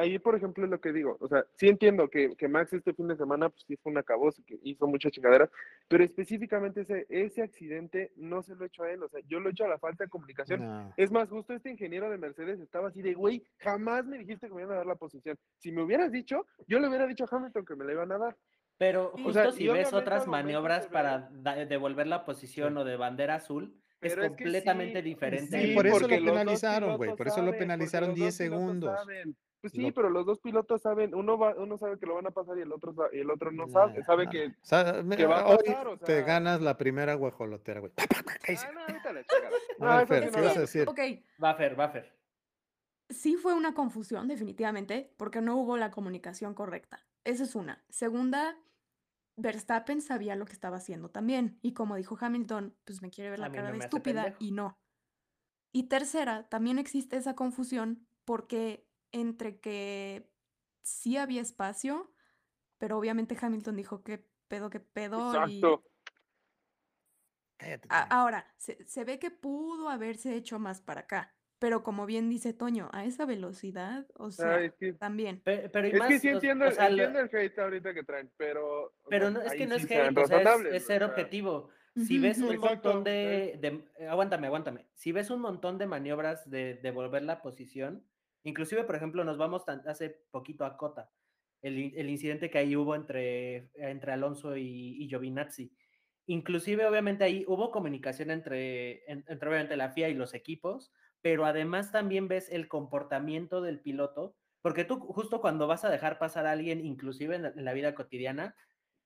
ahí, por ejemplo, es lo que digo. O sea, sí entiendo que, que Max este fin de semana, pues sí fue un acabose, que hizo mucha chingadera, pero específicamente ese, ese accidente no se lo he hecho a él. O sea, yo lo he hecho a la falta de comunicación. No. Es más, justo este ingeniero de Mercedes estaba así de, güey, jamás me dijiste que me iban a dar la posición. Si me hubieras dicho, yo le hubiera dicho a Hamilton que me la iban a dar. Pero justo O sea, si ves otras maniobras para devolver la posición Sí. o de bandera azul, Pero es que completamente sí, diferente. Sí, por eso lo penalizaron, güey, por eso lo saben, porque penalizaron los 10 dos pilotos segundos. saben. Pues sí, Lo- pero los dos pilotos saben, uno va, uno sabe que lo van a pasar y el otro y el otro no Nah, sabe, sabe nah, que. O sea, me- que va a hoy pasar, o te sea- ganas la primera guajolotera, güey. ah, no, ahorita la. A No, ver, Fer, Es ¿qué no ibas que- a decir? Buffer, buffer. sí fue una confusión, definitivamente, porque no hubo la comunicación correcta. Esa es una. Segunda, Verstappen sabía lo que estaba haciendo también. Y como dijo Hamilton, pues me quiere ver la cara no de estúpida y no. Y tercera, también existe esa confusión porque entre que sí había espacio, pero obviamente Hamilton dijo que pedo, que pedo. y- Exacto. Cállate. A- Toño. ahora, se, se ve que pudo haberse hecho más para acá, pero como bien dice Toño, a esa velocidad, o sea, Ay, es que, también. Pe- Pero, y es más, que sí entiendo, o sea, entiendo el hate ahorita que traen, pero. pero sea, no, es que no sí es hate, o sea, es, ser sea, objetivo. Si ves un Exacto, montón de, de- Aguántame, aguántame. Si ves un montón de maniobras de devolver la posición, inclusive, por ejemplo, nos vamos tan- hace poquito a Cota. el, el incidente que ahí hubo entre, entre Alonso y, y Giovinazzi. Inclusive, obviamente, ahí hubo comunicación entre, en- entre, obviamente, la FIA y los equipos, pero además también ves el comportamiento del piloto, porque tú justo cuando vas a dejar pasar a alguien, inclusive en la, en la vida cotidiana,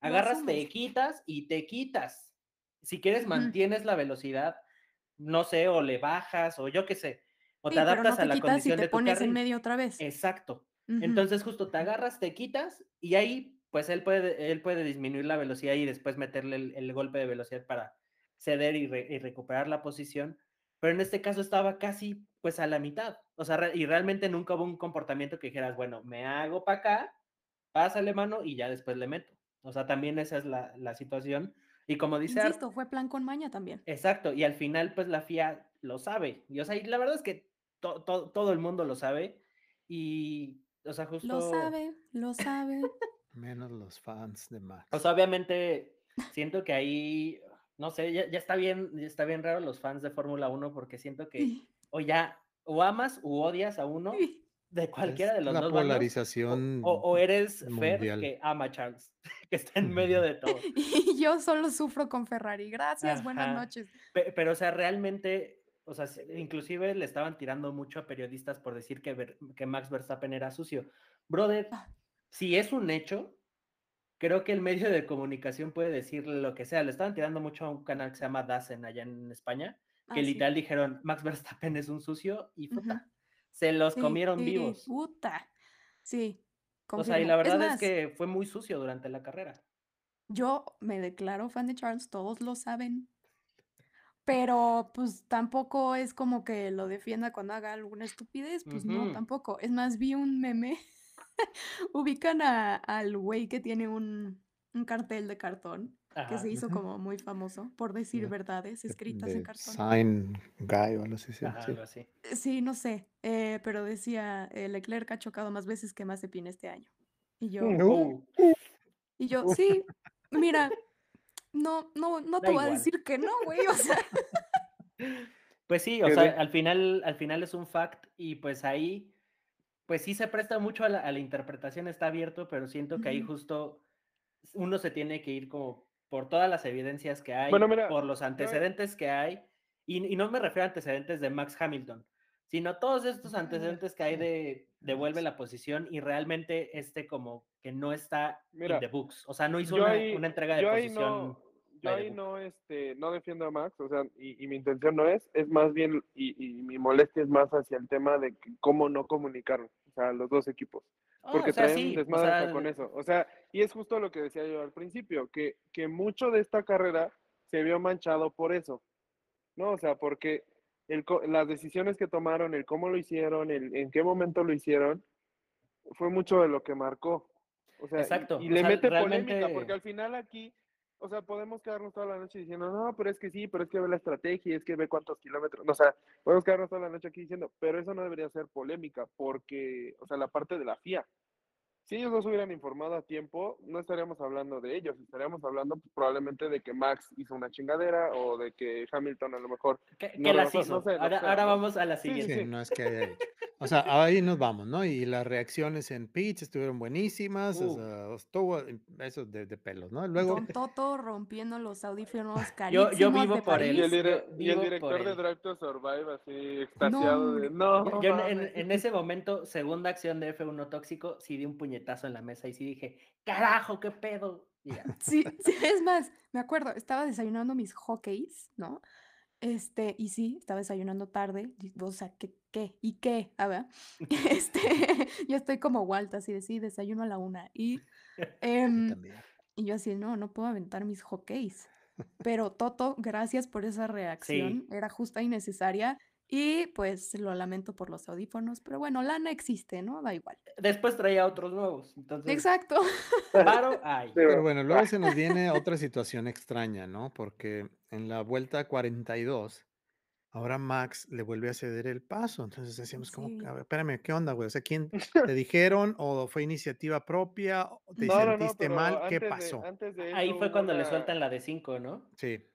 agarras, te quitas y te quitas. Si quieres, mantienes la velocidad, no sé, o le bajas, o yo qué sé, o Sí, te adaptas no te a la y condición te de tu pones en medio otra vez. Exacto. Entonces justo te agarras, te quitas y ahí pues él puede, él puede disminuir la velocidad y después meterle el, el golpe de velocidad para ceder y, re- y recuperar la posición. Pero en este caso estaba casi pues a la mitad. O sea, re- y realmente nunca hubo un comportamiento que dijeras, bueno, me hago para acá, pásale mano y ya después le meto. O sea, también esa es la, la situación. Y como dice Insisto, fue plan con maña también. Exacto, y al final pues la FIA lo sabe. Y o sea, y la verdad es que to- to- todo el mundo lo sabe. Y, o sea, justo... Lo sabe, lo sabe. Menos los fans de Max. O sea, obviamente siento que ahí, no sé, ya, ya está bien, ya está bien raro los fans de Fórmula 1 porque siento que Sí, o ya o amas u odias a uno de cualquiera Es de los la dos bandos, o- polarización o, o eres Fer mundial. que ama a Charles, que está en medio de todo. Y yo solo sufro con Ferrari. Gracias, buenas Ajá. noches. Pe- Pero, o sea, realmente, o sea, se- inclusive le estaban tirando mucho a periodistas por decir que, que Max Verstappen era sucio. Brother, Ah. si es un hecho, creo que el medio de comunicación puede decirle lo que sea. Le estaban tirando mucho a un canal que se llama Dazen allá en España, que Ah, sí. literal dijeron, Max Verstappen es un sucio y puta, se los Sí, comieron sí, vivos. Puta. Sí. O sea, y confirmo. la verdad es, más, que fue muy sucio durante la carrera. Yo me declaro fan de Charles, todos lo saben. Pero pues tampoco es como que lo defienda cuando haga alguna estupidez, pues no, tampoco. Es más, vi un meme. Ubican a- al güey que tiene un, un cartel de cartón que Ajá. se hizo como muy famoso por decir verdades de- escritas en cartón. Sign Guy o algo así. sí, Ajá, sí. algo así. Eh, Sí, no sé, eh, pero decía, eh, Leclerc ha chocado más veces que Mazepin este año. Y yo, Mm. Uh, y yo, sí, mira, no, no, no te Da voy a igual. decir que no, güey, o sea, Pues sí, o Qué sea, bien. al final, al final es un fact y pues ahí, pues sí se presta mucho a la, a la interpretación, está abierto, pero siento que ahí justo uno se tiene que ir como por todas las evidencias que hay, Bueno, mira, por los antecedentes que hay, y, y no me refiero a antecedentes de Max Hamilton, sino todos estos antecedentes que hay de devuelve la posición y realmente este como que no está Mira, in the books, o sea, no hizo una, ahí, una entrega de yo ahí posición. no, yo ahí no, este, no defiendo a Max, o sea, y, y mi intención no es, es más bien, y, y mi molestia es más hacia el tema de que cómo no comunicaron, o sea, los dos equipos, Ah, porque o sea, traen sí, un o desmadre sea, con eso, o sea, y es justo lo que decía yo al principio, que, que mucho de esta carrera se vio manchado por eso, ¿no? O sea, porque el, las decisiones que tomaron, el cómo lo hicieron, el en qué momento lo hicieron, fue mucho de lo que marcó. O sea, Exacto, y, le sea, mete realmente- polémica, porque al final aquí, o sea, podemos quedarnos toda la noche diciendo, no, pero es que sí, pero es que ve la estrategia, es que ve cuántos kilómetros, o sea, podemos quedarnos toda la noche aquí diciendo, pero eso no debería ser polémica, porque, o sea, la parte de la FIA. Si ellos no se hubieran informado a tiempo, no estaríamos hablando de ellos, estaríamos hablando pues, probablemente de que Max hizo una chingadera o de que Hamilton a lo mejor ¿Qué, No, no, las no, hizo? no sé, no ahora, sé, ahora no. vamos a la Sí, siguiente. Sí, no es que haya hecho. O sea, ahí nos vamos, ¿no? Y las reacciones en pitch estuvieron buenísimas, o Uh. sea, estuvo eso de, de pelos, ¿no? Luego, Don Toto rompiendo los audífonos Yo- carísimos yo vivo de por él. Y el, dire- Yo y el director de. Drive to Survive así extasiado de no. Yo, yo en- en, mames". en ese momento, segunda acción de F1 tóxico, sí di un puñetazo en la mesa y sí dije, carajo, qué pedo. Sí, sí, es más, me acuerdo, estaba desayunando mis hockeys, ¿no? Este, y sí, estaba desayunando tarde, y- o sea, ¿qué, qué? ¿Y qué? A ver, este, yo estoy como Walt, así de sí, desayuno a la una, y, em, y yo así, no, no puedo aventar mis hockeys, pero Toto, gracias por esa reacción, era justa y necesaria, y pues lo lamento por los audífonos, pero bueno, lana existe, ¿no? Da igual. Después traía otros nuevos. Entonces, Exacto. ay. Pero bueno, luego se nos viene otra situación extraña, ¿no? Porque en la vuelta 42, ahora Max le vuelve a ceder el paso. Entonces decíamos, como, Sí. a ver, espérame, ¿qué onda, güey? O sea, ¿quién te dijeron o fue iniciativa propia? o ¿Te No, no, no, sentiste mal? ¿Qué de- pasó? antes de Ahí fue cuando le sueltan la de 5, ¿no? Sí.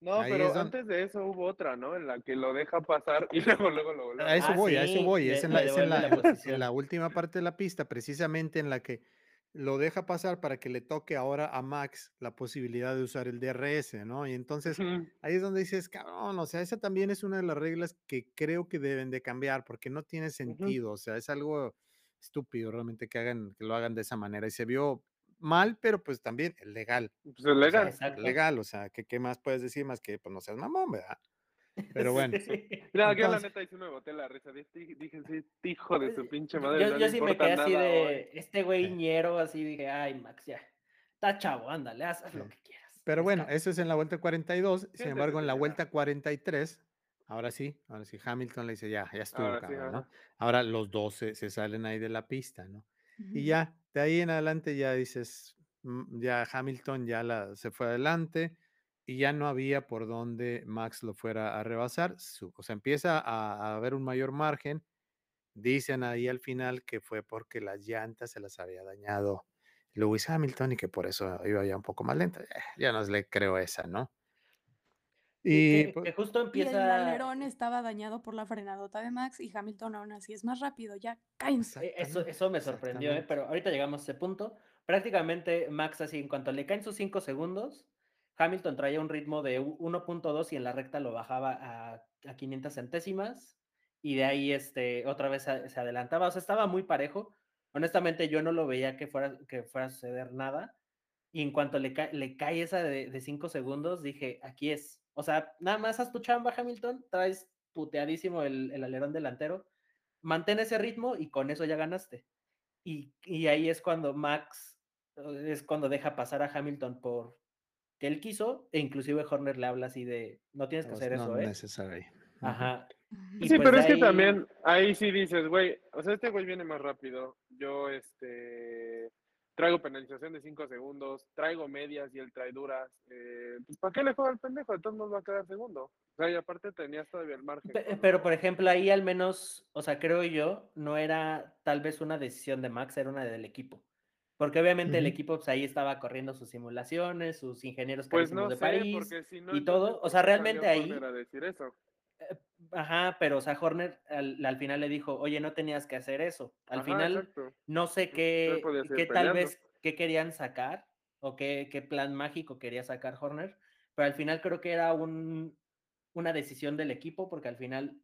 No, ahí pero donde- antes de eso hubo otra, ¿no? En la que lo deja pasar y luego, luego lo vuelve A eso Ah, voy, a eso sí, voy. le- Es en la, es en la- la en posición. la última parte de la pista, precisamente en la que lo deja pasar para que le toque ahora a Max la posibilidad de usar el DRS, ¿no? Y entonces ahí es donde dices, cabrón, o sea, esa también es una de las reglas que creo que deben de cambiar porque no tiene sentido, o sea, es algo estúpido realmente que hagan, que lo hagan de esa manera y se vio mal, pero pues también es legal, Pues es o sea, legal. Legal, o sea, ¿qué, qué más puedes decir más que pues no seas mamón, ¿verdad? Pero bueno, Sí. Mira, yo la neta sí me boté la risa. Dije, sí, hijo de su pinche Yo- madre. Yo, no yo sí me quedé así de hoy. este güey ñero, así dije, ay, Max, ya. Está chavo, ándale, haz, haz lo Sí. que quieras. Pero bueno, descansa". eso es en la vuelta 42. Sí, Sin sí, embargo, sí, en la sí, vuelta 43, ahora sí, ahora sí, Hamilton le dice, ya, ya estuvo, Ahora sí, cabrón, ¿no? ajá. Ahora los dos se, se salen ahí de la pista, ¿no? Y ya, de ahí en adelante ya dices, mm, ya Hamilton ya la, se fue adelante y ya no había por donde Max lo fuera a rebasar. su- o sea, empieza a, a haber un mayor margen. Dicen ahí al final que fue porque las llantas se las había dañado Lewis Hamilton y que por eso iba ya un poco más lenta. Eh, Ya no le creo esa, ¿no? Y que, que justo Y el empieza. alerón estaba dañado por la frenadota de Max y Hamilton aún así es más rápido. Ya, cállense. Eso, eso me sorprendió, ¿eh? pero ahorita llegamos a ese punto. Prácticamente Max, así en cuanto le caen sus 5 segundos, Hamilton traía un ritmo de u- 1.2 y en la recta lo bajaba a, a 500 centésimas y de ahí este, otra vez se, se adelantaba. O sea, estaba muy parejo. Honestamente, yo no lo veía que fuera, que fuera a suceder nada. Y en cuanto le, ca- le cae esa de 5 segundos, dije, aquí es. O sea, nada más haz tu chamba, Hamilton, traes puteadísimo el, el alerón delantero, mantén ese ritmo y con eso ya ganaste. Y, y ahí es cuando Max, eh, es cuando deja pasar a Hamilton por que él quiso, e inclusive Horner le habla así de, no tienes que no, hacer no eso, ¿eh? necessary. Ajá. Y Sí, pues pero es que ahí- también ahí sí dices, güey, o sea, este güey viene más rápido. Yo, este, traigo penalización de 5 segundos, traigo medias y él trae duras. Eh, pues, ¿para qué le juega al pendejo? De todos modos va a quedar segundo. O sea, y aparte tenías todavía el margen. Pero, por ejemplo, ahí al menos, o sea, creo yo, no era tal vez una decisión de Max, era una del equipo. Porque obviamente el equipo, pues ahí estaba corriendo sus simulaciones, sus ingenieros Pues no de sé, París. porque si no. y entonces, todo, o ¿por sea, realmente ahí- decir eso. Ajá, pero o sea, Horner al, al final le dijo, oye, no tenías que hacer eso. Al Ajá, final, exacto. no sé qué, qué tal vez, qué querían sacar o qué, qué plan mágico quería sacar Horner, pero al final creo que era un, una decisión del equipo porque al final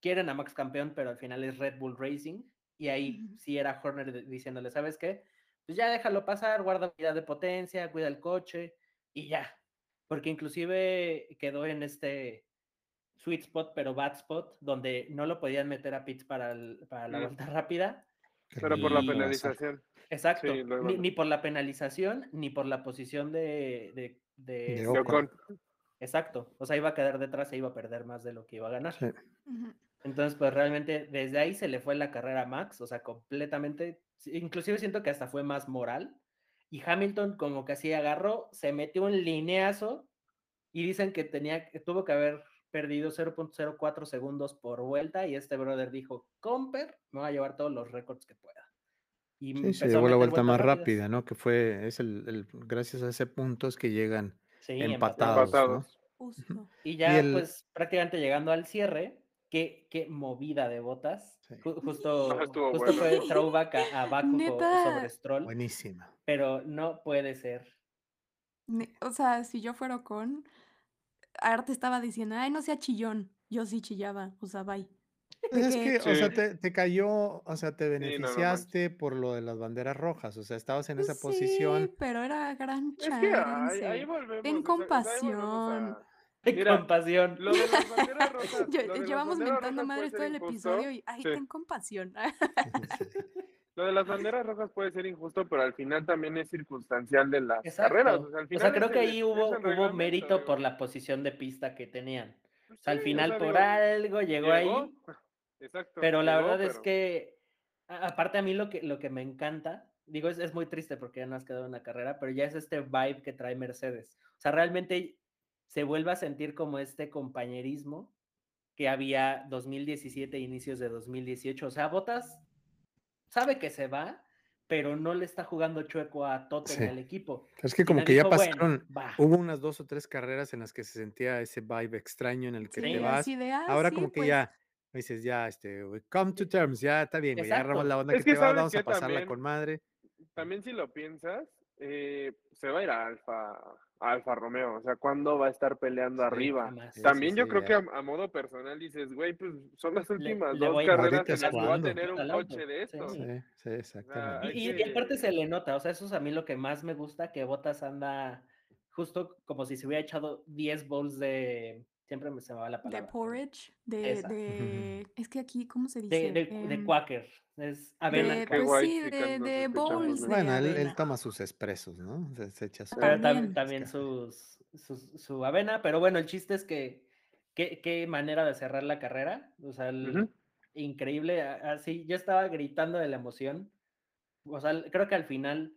quieren a Max campeón, pero al final es Red Bull Racing y ahí sí era Horner diciéndole, ¿sabes qué? Pues ya déjalo pasar, guarda unidad de potencia, cuida el coche y ya, porque inclusive quedó en este sweet spot, pero bad spot, donde no lo podían meter a pits para, el- para la Mm. vuelta rápida. Pero por la penalización. Exacto. Sí, ni, por la penalización, ni por la posición de... de, de- De De Ocon. Ocon. Exacto. O sea, iba a quedar detrás e iba a perder más de lo que iba a ganar. Sí. Entonces, pues realmente desde ahí se le fue la carrera a Max, o sea, completamente, inclusive siento que hasta fue más moral. Y Hamilton como que así agarró, se metió un lineazo y dicen que tenía, que tuvo que haber perdido 0.04 segundos por vuelta y este brother dijo, Comper, me va a llevar todos los récords que pueda. Y Sí, se llevó la vuelta más rápida. ¿no? Que fue, es el, el- gracias a ese punto es que llegan Sí, empatados, ¿no? Empatados. Justo. Y ya, el- pues, prácticamente llegando al cierre, qué, qué movida de botas. Sí. Ju- justo estuvo justo bueno. fue throwback a, a Baku co- Neta. sobre Stroll, Buenísima. pero no puede ser. O sea, si yo fuera con. Arte estaba diciendo, ay, no sea chillón. Yo sí chillaba, o sea, bye. Pues es que- o sea, te, te cayó, o sea, te no, no manches. beneficiaste por lo de las banderas rojas, o sea, estabas en esa Pues posición. Sí, pero era gran Es que ahí, chance. ahí volvemos. Ten sea, o sea, ahí volvemos compasión. a- Qué Mira, compasión. Lo de las banderas rojas. Las Llevamos banderas mentando rojas madres todo el injusto. episodio y, ay, Sí. ten compasión. Lo de las banderas rojas puede ser injusto, pero al final también es circunstancial de las Exacto. carreras. O sea, al O final sea, creo es que ahí es hubo, hubo mérito por la posición de pista que tenían. O sea, al Sí, final sea, por digo, algo llegó, ahí, Exacto. pero la llegó, verdad es pero- que, a- aparte a mí lo que, lo que me encanta, digo, es, es muy triste porque ya no has quedado en la carrera, pero ya es este vibe que trae Mercedes. O sea, realmente se vuelve a sentir como este compañerismo que había 2017, inicios de 2018. O sea, Botas sabe que se va, pero no le está jugando chueco a Toto Sí. en el equipo. Es que como que ya dijo, "Bueno, pasaron, va". hubo unas dos o tres carreras en las que se sentía ese vibe extraño en el que Sí, te vas. de, "Ah, Ahora sí, como que pues". ya dices, ya, este, we come to terms, ya está bien, ya agarramos la onda Es que que te va, ¿sabes vamos a pasarla también? con madre. también si lo piensas, eh, se va a ir a Alfa, Alfa Romeo. O sea, ¿cuándo va a estar peleando Sí, arriba? También sí, yo sí, creo ya. que a, a modo personal dices, güey, pues son las últimas le dos carreras en las que va a tener un coche de estos. Sí, sí, exactamente. Y, y- y que- aparte se le nota, o sea, eso es a mí lo que más me gusta, que Botas anda justo como si se hubiera echado 10 bowls de... Siempre me se me va la De palabra. porridge, de, de. Es que aquí, ¿cómo se De, dice? de, de Em, Quaker, es avena. de- pues sí, de, de bowls ¿no? de Bueno, él, él toma sus expresos, ¿no? Se, se echa su... pero tam- También. también sus, sus- su avena, pero bueno, el chiste es que qué, qué manera de cerrar la carrera, o sea, el- increíble, así, yo estaba gritando de la emoción, o sea, creo que al final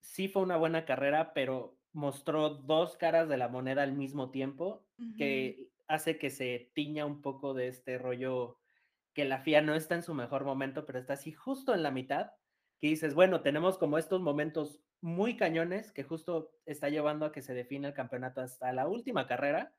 sí fue una buena carrera, pero mostró dos caras de la moneda al mismo tiempo, Que hace que se tiña un poco de este rollo que la FIA no está en su mejor momento, pero está así justo en la mitad, que dices, bueno, tenemos como estos momentos muy cañones que justo está llevando a que se define el campeonato hasta la última carrera,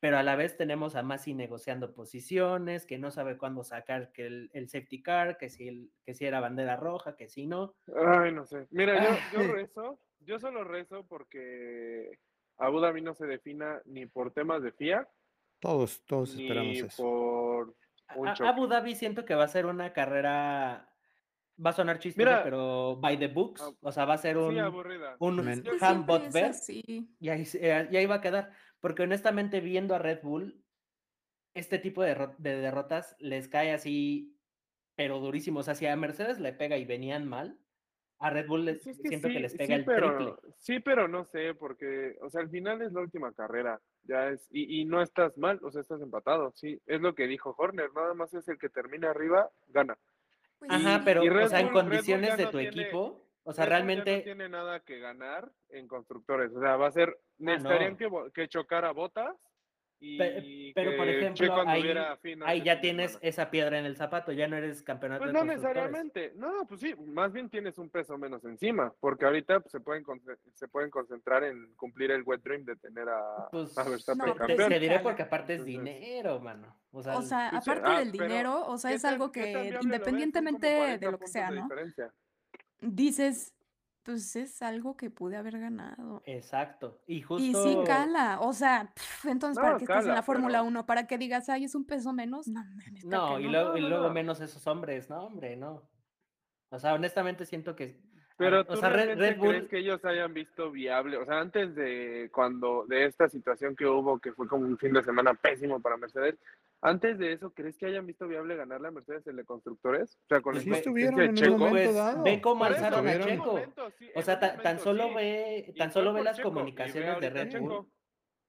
pero a la vez tenemos a Masi negociando posiciones, que no sabe cuándo sacar que el, el safety car, que si, el, que si era bandera roja, que si no. Ay, no sé. Mira, yo, yo rezo, yo solo rezo porque Abu Dhabi no se defina ni por temas de FIA, Todos, todos ni esperamos eso. por un A- choque. Abu Dhabi siento que va a ser una carrera, va a sonar chistoso, Mira, pero by the books, o sea, va a ser un, Sí, aburrida. un handbot así. y ahí, se- eh, y ahí va a quedar. Porque honestamente, viendo a Red Bull, este tipo de, de derrotas les cae así, pero durísimo. O sea, si a Mercedes le pega y venían mal, a Red Bull les, Pues es que siento que sí, les pega sí, el pero, triple. sí, pero no sé, porque, o sea, al final es la última carrera, ya es, y, y no estás mal, o sea, estás empatado, sí, es lo que dijo Horner, nada más es el que termina arriba, gana. Pues Ajá, sí. pero, Red o sea, en Bull- Bull condiciones de no tu tiene- equipo, o sea, Red Bull realmente... no tiene nada que ganar en constructores, o sea, va a ser, necesitarían no. que, que chocara botas y Pe- pero, por ejemplo, ahí- ya tienes semana. esa piedra en el zapato, ya no eres campeonato Pues no necesariamente, no, pues sí, más bien tienes un peso menos encima, porque ahorita pues, se, pueden se pueden concentrar en cumplir el wet dream de tener a, Pues, a Verstappen No, te, campeón. te diré Cala. porque aparte es Entonces- dinero, mano. O sea, O sea, pues aparte ah, del dinero, o sea, ¿Qué es algo que independientemente 40 de lo que sea, ¿no? diferencia. Dices, pues es algo que pude haber ganado. exacto. Y Y justo... sí cala, o sea, entonces, ¿para qué estás en cala, la Fórmula pero- 1? ¿Para que digas, ay, es un peso menos? No, No, y no. luego, y luego no. menos esos hombres, no, hombre, no. O sea, honestamente siento que. Pero o tú sea, Red, realmente Red Bull. crees que ellos hayan visto viable, o sea, antes de cuando de esta situación que hubo, que fue como un fin de semana pésimo para Mercedes, antes de eso, ¿crees que hayan visto viable ganarle a Mercedes el de constructores? O sea, con Pues la estuvieron en un Checo. momento Pues, dado. ve cómo alzaron a en Checo. momento, sí, O en sea, tan momento, solo sí. ve, tan solo ve las Checo, y ve comunicaciones de Red. Bull.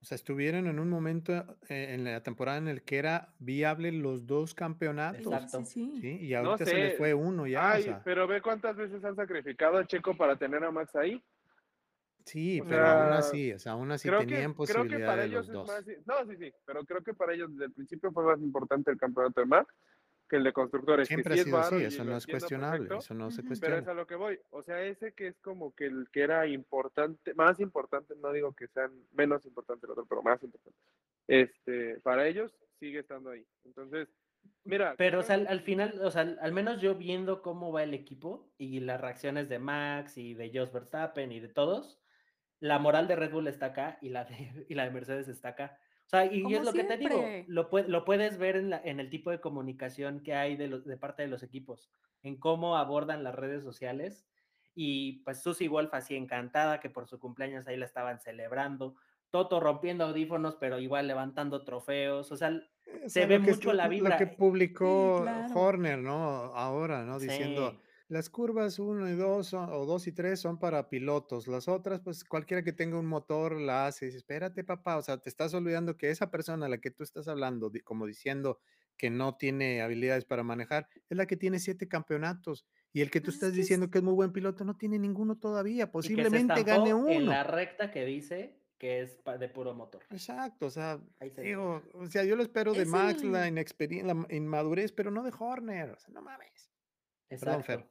O sea, estuvieron en un momento eh, en la temporada en el que era viable los dos campeonatos. Exacto. Sí, sí, sí. ¿sí? Y No ahorita se les fue uno ya. Ay, o sea, pero ve cuántas veces han sacrificado a Checo para tener a Max ahí. Sí, o pero aún sea, así, o sea, aún así creo, tenían que, creo que posibilidad para de ellos los es dos. más. No, sí, sí, pero creo que para ellos desde el principio fue más importante el campeonato de Max que el de constructores. que Siempre sí ha es sido así, eso no es cuestionable, perfecto, eso no se Ujú. Pero es cuestiona. a lo que voy. O sea, ese que es como que el que era importante, más importante, no digo que sean menos importante el otro, pero más importante. Este, para ellos sigue estando ahí. Entonces, mira. Pero, o sea, al, al final, o sea, al, al menos yo viendo cómo va el equipo y las reacciones de Max y de Jos Verstappen y de todos, la moral de Red Bull está acá y la de, y la de Mercedes está acá. O sea, y, es lo que te digo, lo, lo puedes ver en, la- en el tipo de comunicación que hay de, los- de parte de los equipos, en cómo abordan las redes sociales. Y pues Susi Wolf así encantada que por su cumpleaños ahí la estaban celebrando. Toto rompiendo audífonos, pero igual levantando trofeos. O sea, se ve lo mucho la lo vibra. que publicó claro. Horner, ¿no? Ahora, ¿no? Diciendo, Sí. Las curvas 1 y 2 o 2 y 3 son para pilotos, las otras, pues cualquiera que tenga un motor la hace. Dice, espérate, papá, o sea, te estás olvidando que esa persona a la que tú estás hablando, como diciendo que no tiene habilidades para manejar, es la que tiene siete campeonatos. Y el que tú es estás diciendo que es muy buen piloto no tiene ninguno todavía. Posiblemente gane estampó en uno. la recta que dice que es de puro motor. Exacto, o sea, digo, o sea, yo lo espero de Es Max, la el- inexperiencia, la inmadurez, pero no de Horner, o sea, no mames. Perdón, Fer.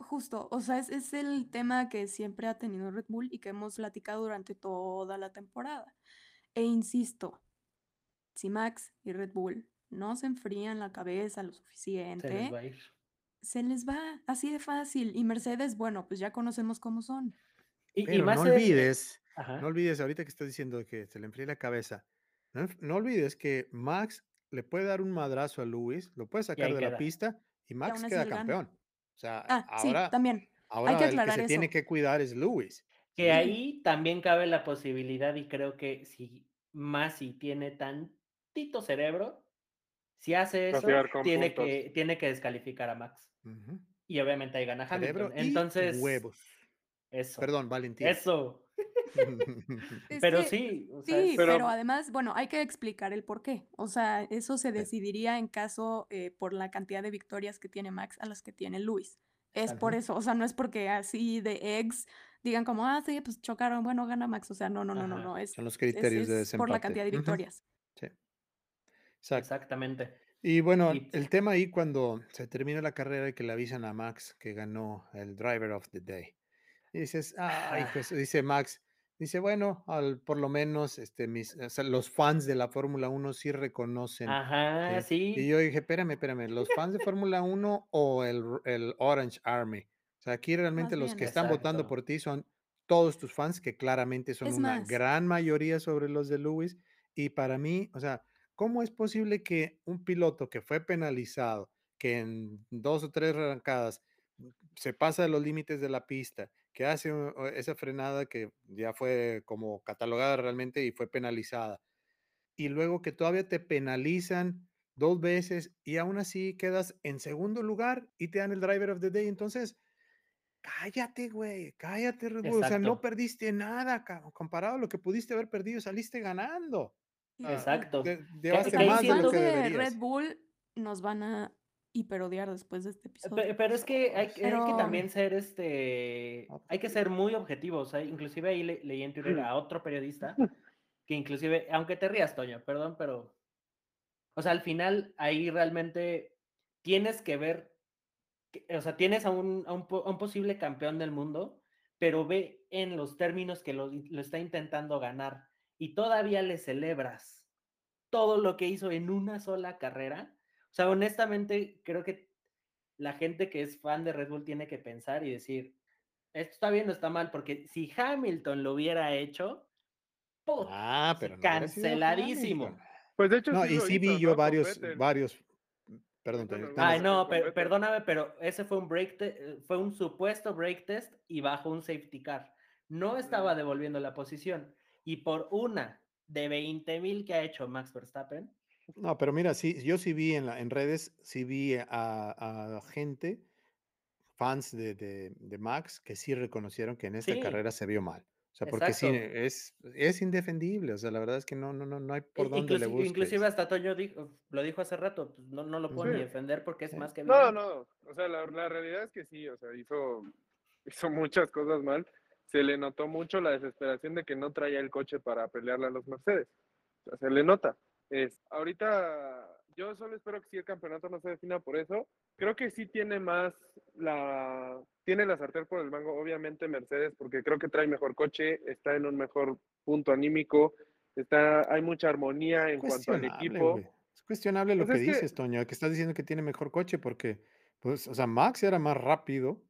Justo, o sea, es, es el tema que siempre ha tenido Red Bull y que hemos platicado durante toda la temporada. E insisto, si Max y Red Bull no se enfrían la cabeza lo Se les suficiente, va a ir. se les va así de fácil. Y Mercedes, bueno, pues ya conocemos cómo son. Y, y Pero más no olvides, Ajá. no olvides, ahorita que estás diciendo que se le enfría la cabeza, no, no olvides que Max le puede dar un madrazo a Lewis, lo puede sacar de la pista y Max queda campeón. O sea, Ah, sí, también. ahora que el que se tiene que cuidar es Lewis. Que Sí. ahí también cabe la posibilidad, y creo que si Masi tiene tantito cerebro, si hace eso, tiene puntos. que, tiene que descalificar a Max. Y obviamente ahí gana Cerebro Hamilton. y Entonces, huevos. eso. Perdón, Valentín. Eso. Pero que- sí, o Sí, pero, Pero- además, bueno, hay que explicar el por qué. O sea, eso se Sí. decidiría en caso eh, por la cantidad de victorias que tiene Max a las que tiene Luis. Es por eso, o sea, no es porque así de eggs digan como, ah, sí, pues chocaron, bueno, gana Max. O sea, no, no, no, no, Ajá. no, es, Son los es- criterios de es por la desempate. cantidad de victorias. Sí. Exacto. exactamente. Y bueno, el tema ahí cuando se termina la carrera y que le avisan a Max que ganó el Driver of the Day. Y dices, ah, Ah. eso", dice Max, dice, bueno, al, por lo menos este, mis, o sea, los fans de la Fórmula 1 sí reconocen. Sí. Y yo dije, espérame, espérame, ¿los fans de Fórmula 1 o el, el Orange Army? O sea, aquí realmente los bien. que están votando por ti son todos tus fans, que claramente son Es una más. gran mayoría sobre los de Lewis. Y para mí, o sea, ¿cómo es posible que un piloto que fue penalizado, que en dos o tres arrancadas se pasa de los límites de la pista, que hace esa frenada que ya fue como catalogada realmente y fue penalizada, y luego que todavía te penalizan dos veces y aún así quedas en segundo lugar y te dan el driver of the day, entonces cállate, güey, cállate, Red Bull, o sea, no perdiste nada, cabrón, comparado a lo que pudiste haber perdido, saliste ganando. Ah, Exacto. Llevaste que ahí más de lo que de. Red Bull nos van a hiperodiar después de este episodio. Pe- Pero es que hay, que- hay que Pero- también ser este, hay que ser muy objetivos. ¿eh? Inclusive ahí le- leí en Twitter a otro periodista que inclusive, aunque te rías, Toño, perdón, pero, o sea, al final ahí realmente tienes que ver, que- o sea, tienes a un, a un, a un posible campeón del mundo, pero ve en los términos que lo, lo está intentando ganar y todavía le celebras todo lo que hizo en una sola carrera. O sea, honestamente, creo que la gente que es fan de Red Bull tiene que pensar y decir, esto está bien o está mal, porque si Hamilton lo hubiera hecho, ¡puta! Ah, pero no canceladísimo. Pues de hecho No, sí y sí hizo, vi yo varios, varios, perdón, Ay, no, perdóname, pero ese fue un break, te- fue un supuesto break test y bajo un safety car. No estaba devolviendo la posición. Y por una de 20 mil que ha hecho Max Verstappen, No, pero mira, sí, yo sí vi en, la, en redes, sí vi a, a gente, fans de, de- de Max, que sí reconocieron que en esta Sí. carrera se vio mal. O sea, porque sí, Exacto. es, es indefendible. O sea, la verdad es que no, no, no, no hay por dónde le busques. inclusive hasta Toño dijo, lo dijo hace rato, pues no, no lo puedo ni Sí. defender porque es Sí. más que No, evidente. no, o sea, la, la realidad es que sí, o sea, hizo, hizo muchas cosas mal. Se le notó mucho la desesperación de que no traía el coche para pelearle a los Mercedes. O sea, se le nota. Es, ahorita yo solo espero que si el campeonato no se defina por eso. Creo que sí tiene más la tiene la sartén por el mango, obviamente Mercedes, porque creo que trae mejor coche, está en un mejor punto anímico, está, hay mucha armonía en cuanto al equipo. Es cuestionable lo Pues que es que- dices, Toño, que estás diciendo que tiene mejor coche porque, pues, o sea, Max era más rápido,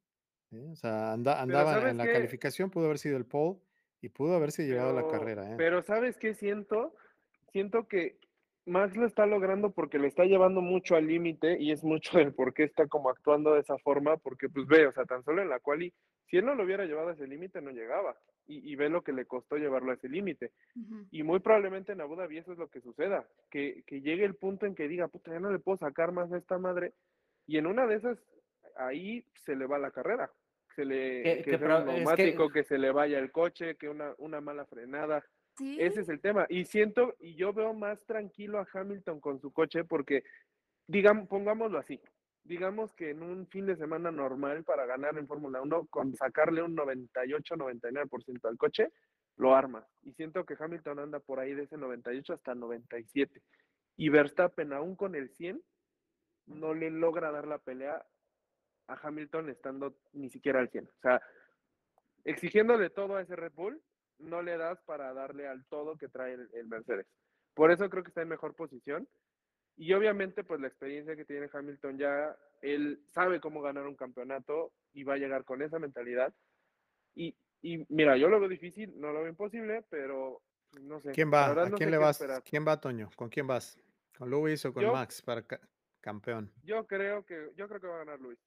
¿eh? o sea, anda- andaba ¿sabes en la qué? calificación, pudo haber sido el pole y pudo haberse llevado la Pero- carrera, ¿eh? Pero ¿sabes qué siento? Siento que Max lo está logrando porque le está llevando mucho al límite y es mucho del por qué está como actuando de esa forma, porque pues ve, o sea, tan solo en la quali, si él no lo hubiera llevado a ese límite no llegaba y, y ve lo que le costó llevarlo a ese límite. Y muy probablemente en Abu Dhabi eso es lo que suceda, que, que llegue el punto en que diga, puta, ya no le puedo sacar más a esta madre. Y en una de esas, ahí se le va la carrera. Se le, Que- que, que sea un es que- neumático, que... se le vaya el coche, que una, una mala frenada. Sí. Ese es el tema. Y siento, y yo veo más tranquilo a Hamilton con su coche porque, digamos, pongámoslo así, digamos que en un fin de semana normal para ganar en Fórmula 1, con sacarle un 98-99% al coche, lo arma. Y siento que Hamilton anda por ahí de ese 98 hasta 97. Y Verstappen, aún con el 100, no le logra dar la pelea a Hamilton estando ni siquiera al 100. O sea, exigiéndole todo a ese Red Bull, no le das para darle al todo que trae el, el Mercedes. Por eso creo que está en mejor posición. Y obviamente, pues la experiencia que tiene Hamilton ya, él sabe cómo ganar un campeonato y va a llegar con esa mentalidad. Y, y mira, yo lo veo difícil, no lo veo imposible, pero pues, no sé. ¿Quién va? ¿A no quién le vas? esperar. ¿Quién va, Toño? ¿Con quién vas? ¿Con Luis o con Yo- Max para ca- campeón? Yo creo que, yo creo que va a ganar Luis.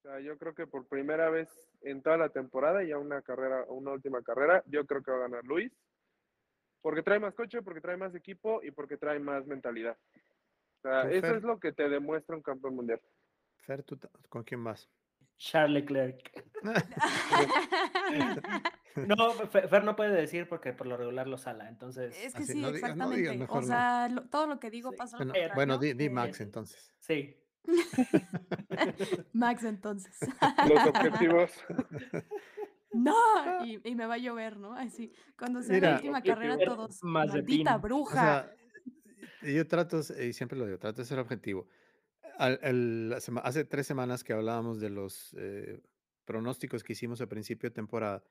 O sea, yo creo que por primera vez en toda la temporada, ya una carrera, una última carrera, yo creo que va a ganar Luis. Porque trae más coche, porque trae más equipo y porque trae más mentalidad. O sea, ¿Tú, eso Fer? es lo que te demuestra un campeón mundial. Fer, ¿tú ¿con quién vas? Charles Leclerc. No, Fe- Fer no puede decir porque por lo regular lo sala, entonces. Es que Así, sí, no digas- no exactamente. o no. sea, lo- todo lo que digo Sí. pasa Bueno, di, di Max entonces. Sí. Max entonces. Los objetivos. no, y, y me va a llover, ¿no? Así, cuando sea Mira, la última carrera todos, maldita O bruja. sea, yo trato, y siempre lo digo, trato de ser objetivo. Al- hace tres semanas que hablábamos de los eh, pronósticos que hicimos al principio de temporada,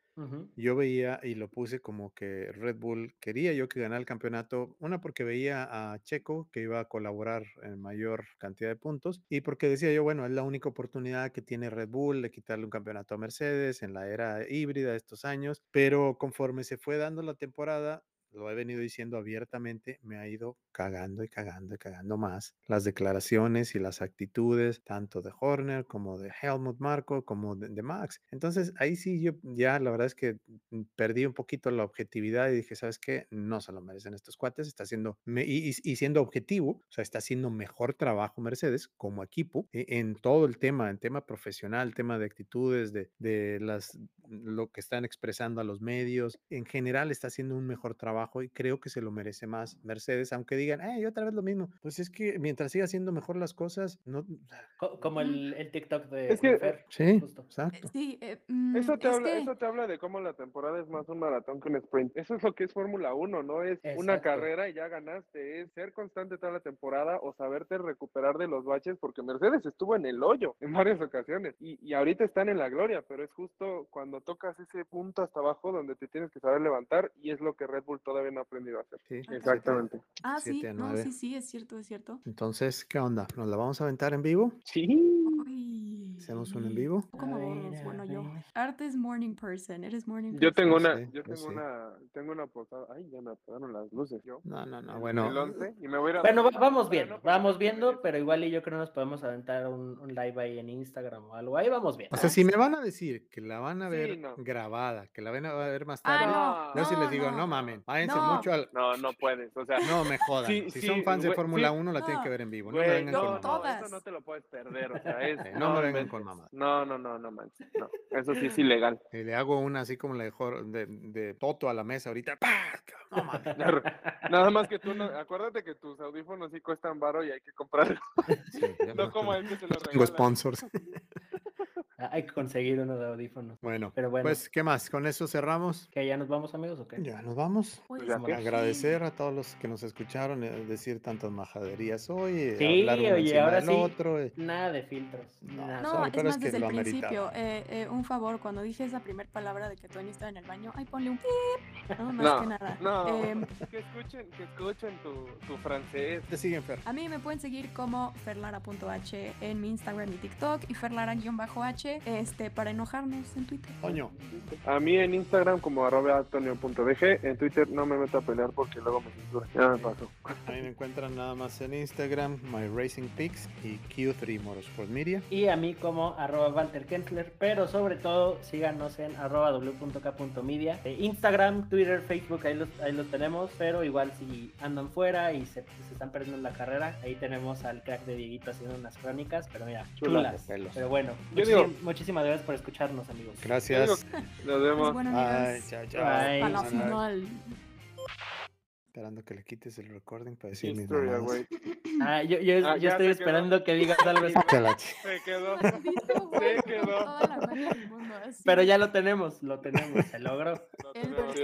yo veía y lo puse como que Red Bull quería yo que ganara el campeonato, una porque veía a Checo que iba a colaborar en mayor cantidad de puntos y porque decía yo, bueno, es la única oportunidad que tiene Red Bull de quitarle un campeonato a Mercedes en la era híbrida de estos años, pero conforme se fue dando la temporada, lo he venido diciendo abiertamente, me ha ido cagando y cagando y cagando más las declaraciones y las actitudes, tanto de Horner como de Helmut Marko, como de, de Max. Entonces, ahí sí yo ya la verdad es que mm, perdí un poquito la objetividad y dije, ¿sabes qué? No se lo merecen estos cuates, está haciendo, y, y- y siendo objetivo, o sea, está haciendo mejor trabajo Mercedes como equipo e- en todo el tema, en tema profesional, tema de actitudes, de, de las, lo que están expresando a los medios, en general está haciendo un mejor trabajo y creo que se lo merece más Mercedes, aunque digan, eh, otra vez lo mismo. Pues es que mientras siga haciendo mejor las cosas, no... Co- Como el, el TikTok de, Es que- Fer. Sí, justo. Eh, exacto. Sí, eh, mm, Eso te, es habla, que- eso te habla de cómo la temporada es más un maratón que un sprint. Eso es lo que es Fórmula 1, no es una Exacto. carrera y ya ganaste, es ser constante toda la temporada o saberte recuperar de los baches, porque Mercedes estuvo en el hoyo en varias ocasiones y, y ahorita están en la gloria, pero es justo cuando tocas ese punto hasta abajo donde te tienes que saber levantar y es lo que Red Bull todavía no aprendido a hacer. Sí, Exactamente. Ah, sí, no, sí, sí, es cierto, es cierto. Entonces, ¿qué onda? ¿Nos la vamos a aventar en vivo? Sí. Uy. ¿Hacemos un en vivo? ¿Cómo a Bueno, yo. Arte es morning person. ¿Eres morning Yo person? tengo Yo una, sé, yo tengo una, tengo una posada. Ay, ya me apagaron las luces. Yo. No, no, no. Bueno, El 11 y me voy a Bueno, vamos no, pero vamos no viendo, pero igual y yo creo que nos podemos aventar un, un live ahí en Instagram o algo. Ahí vamos bien. o sea, si me van a decir que la van a Sí, ver no. grabada, que la van a ver más Ah, tarde, no. yo sí les no, digo, no, no. mamen, váyanse No. mucho al... No, no puedes. O sea, No me jodan. Sí, si sí, son fans de Fórmula sí. 1, la tienen que No. ver en vivo. No me güey, vengan no, con no, eso no te lo puedes perder. O sea, es, no me vengan inventes. Con mamadas. No, no, no, no manches. No, eso sí es ilegal. Y le hago una así como la de, Jor- de, de Toto a la mesa ahorita. ¡Pah! No mames. Nada más que tú, no, acuérdate que tus audífonos sí cuestan varo y hay que comprarlos. Sí, No como él que se los Tengo regalan. sponsors. Ah, Hay que conseguir uno de audífonos. Bueno, Pero bueno. pues, ¿qué más? ¿Con eso cerramos? ¿Que ya nos vamos, amigos, o qué? Ya nos vamos. Pues, ya que- Agradecer a todos los que nos escucharon, eh, decir tantas majaderías hoy, eh, Sí, hablar uno oye, ahora del sí. otro. eh. Nada de filtros. No, nada. No, es más, que desde el principio, eh, eh, un favor, cuando dije esa primera palabra de que Tony estaba en el baño, ay, ponle un pip, no, más No, que nada. no. Em, Que escuchen, que escuchen tu, tu francés. Te siguen, Fer. a mí me pueden seguir como ferlara.h en mi Instagram y TikTok y ferlara-h este, para enojarnos en Twitter. Toño. A mí en Instagram como arroba antonio.dg. En Twitter no me meto a pelear porque luego me censura. Ya me pasó. Ahí me encuentran nada más en Instagram, My Racing Pics y Q3 Motorsport Media. Y a mí como arroba Walter Kentler, pero sobre todo síganos en arroba w.k.media. Eh, Instagram, Twitter, Facebook, ahí los, ahí los tenemos, pero igual si andan fuera y se, se están perdiendo en la carrera, ahí tenemos al crack de Dieguito haciendo unas crónicas, pero mira, Chulas. Pero bueno, Yo digo- muchísimas gracias por escucharnos, amigos. Gracias. Nos Pues vemos. bueno, Bye, amigas, chao, chao. Bye. a la Bye. final. Esperando que le quites el recording para decir mis Historia, mamadas. güey. Ah, yo, yo, Ah, yo estoy quedó. esperando que digas algo Se quedó. Güey, Se quedó. Pero ya lo tenemos, lo tenemos, se logró. El tenemos.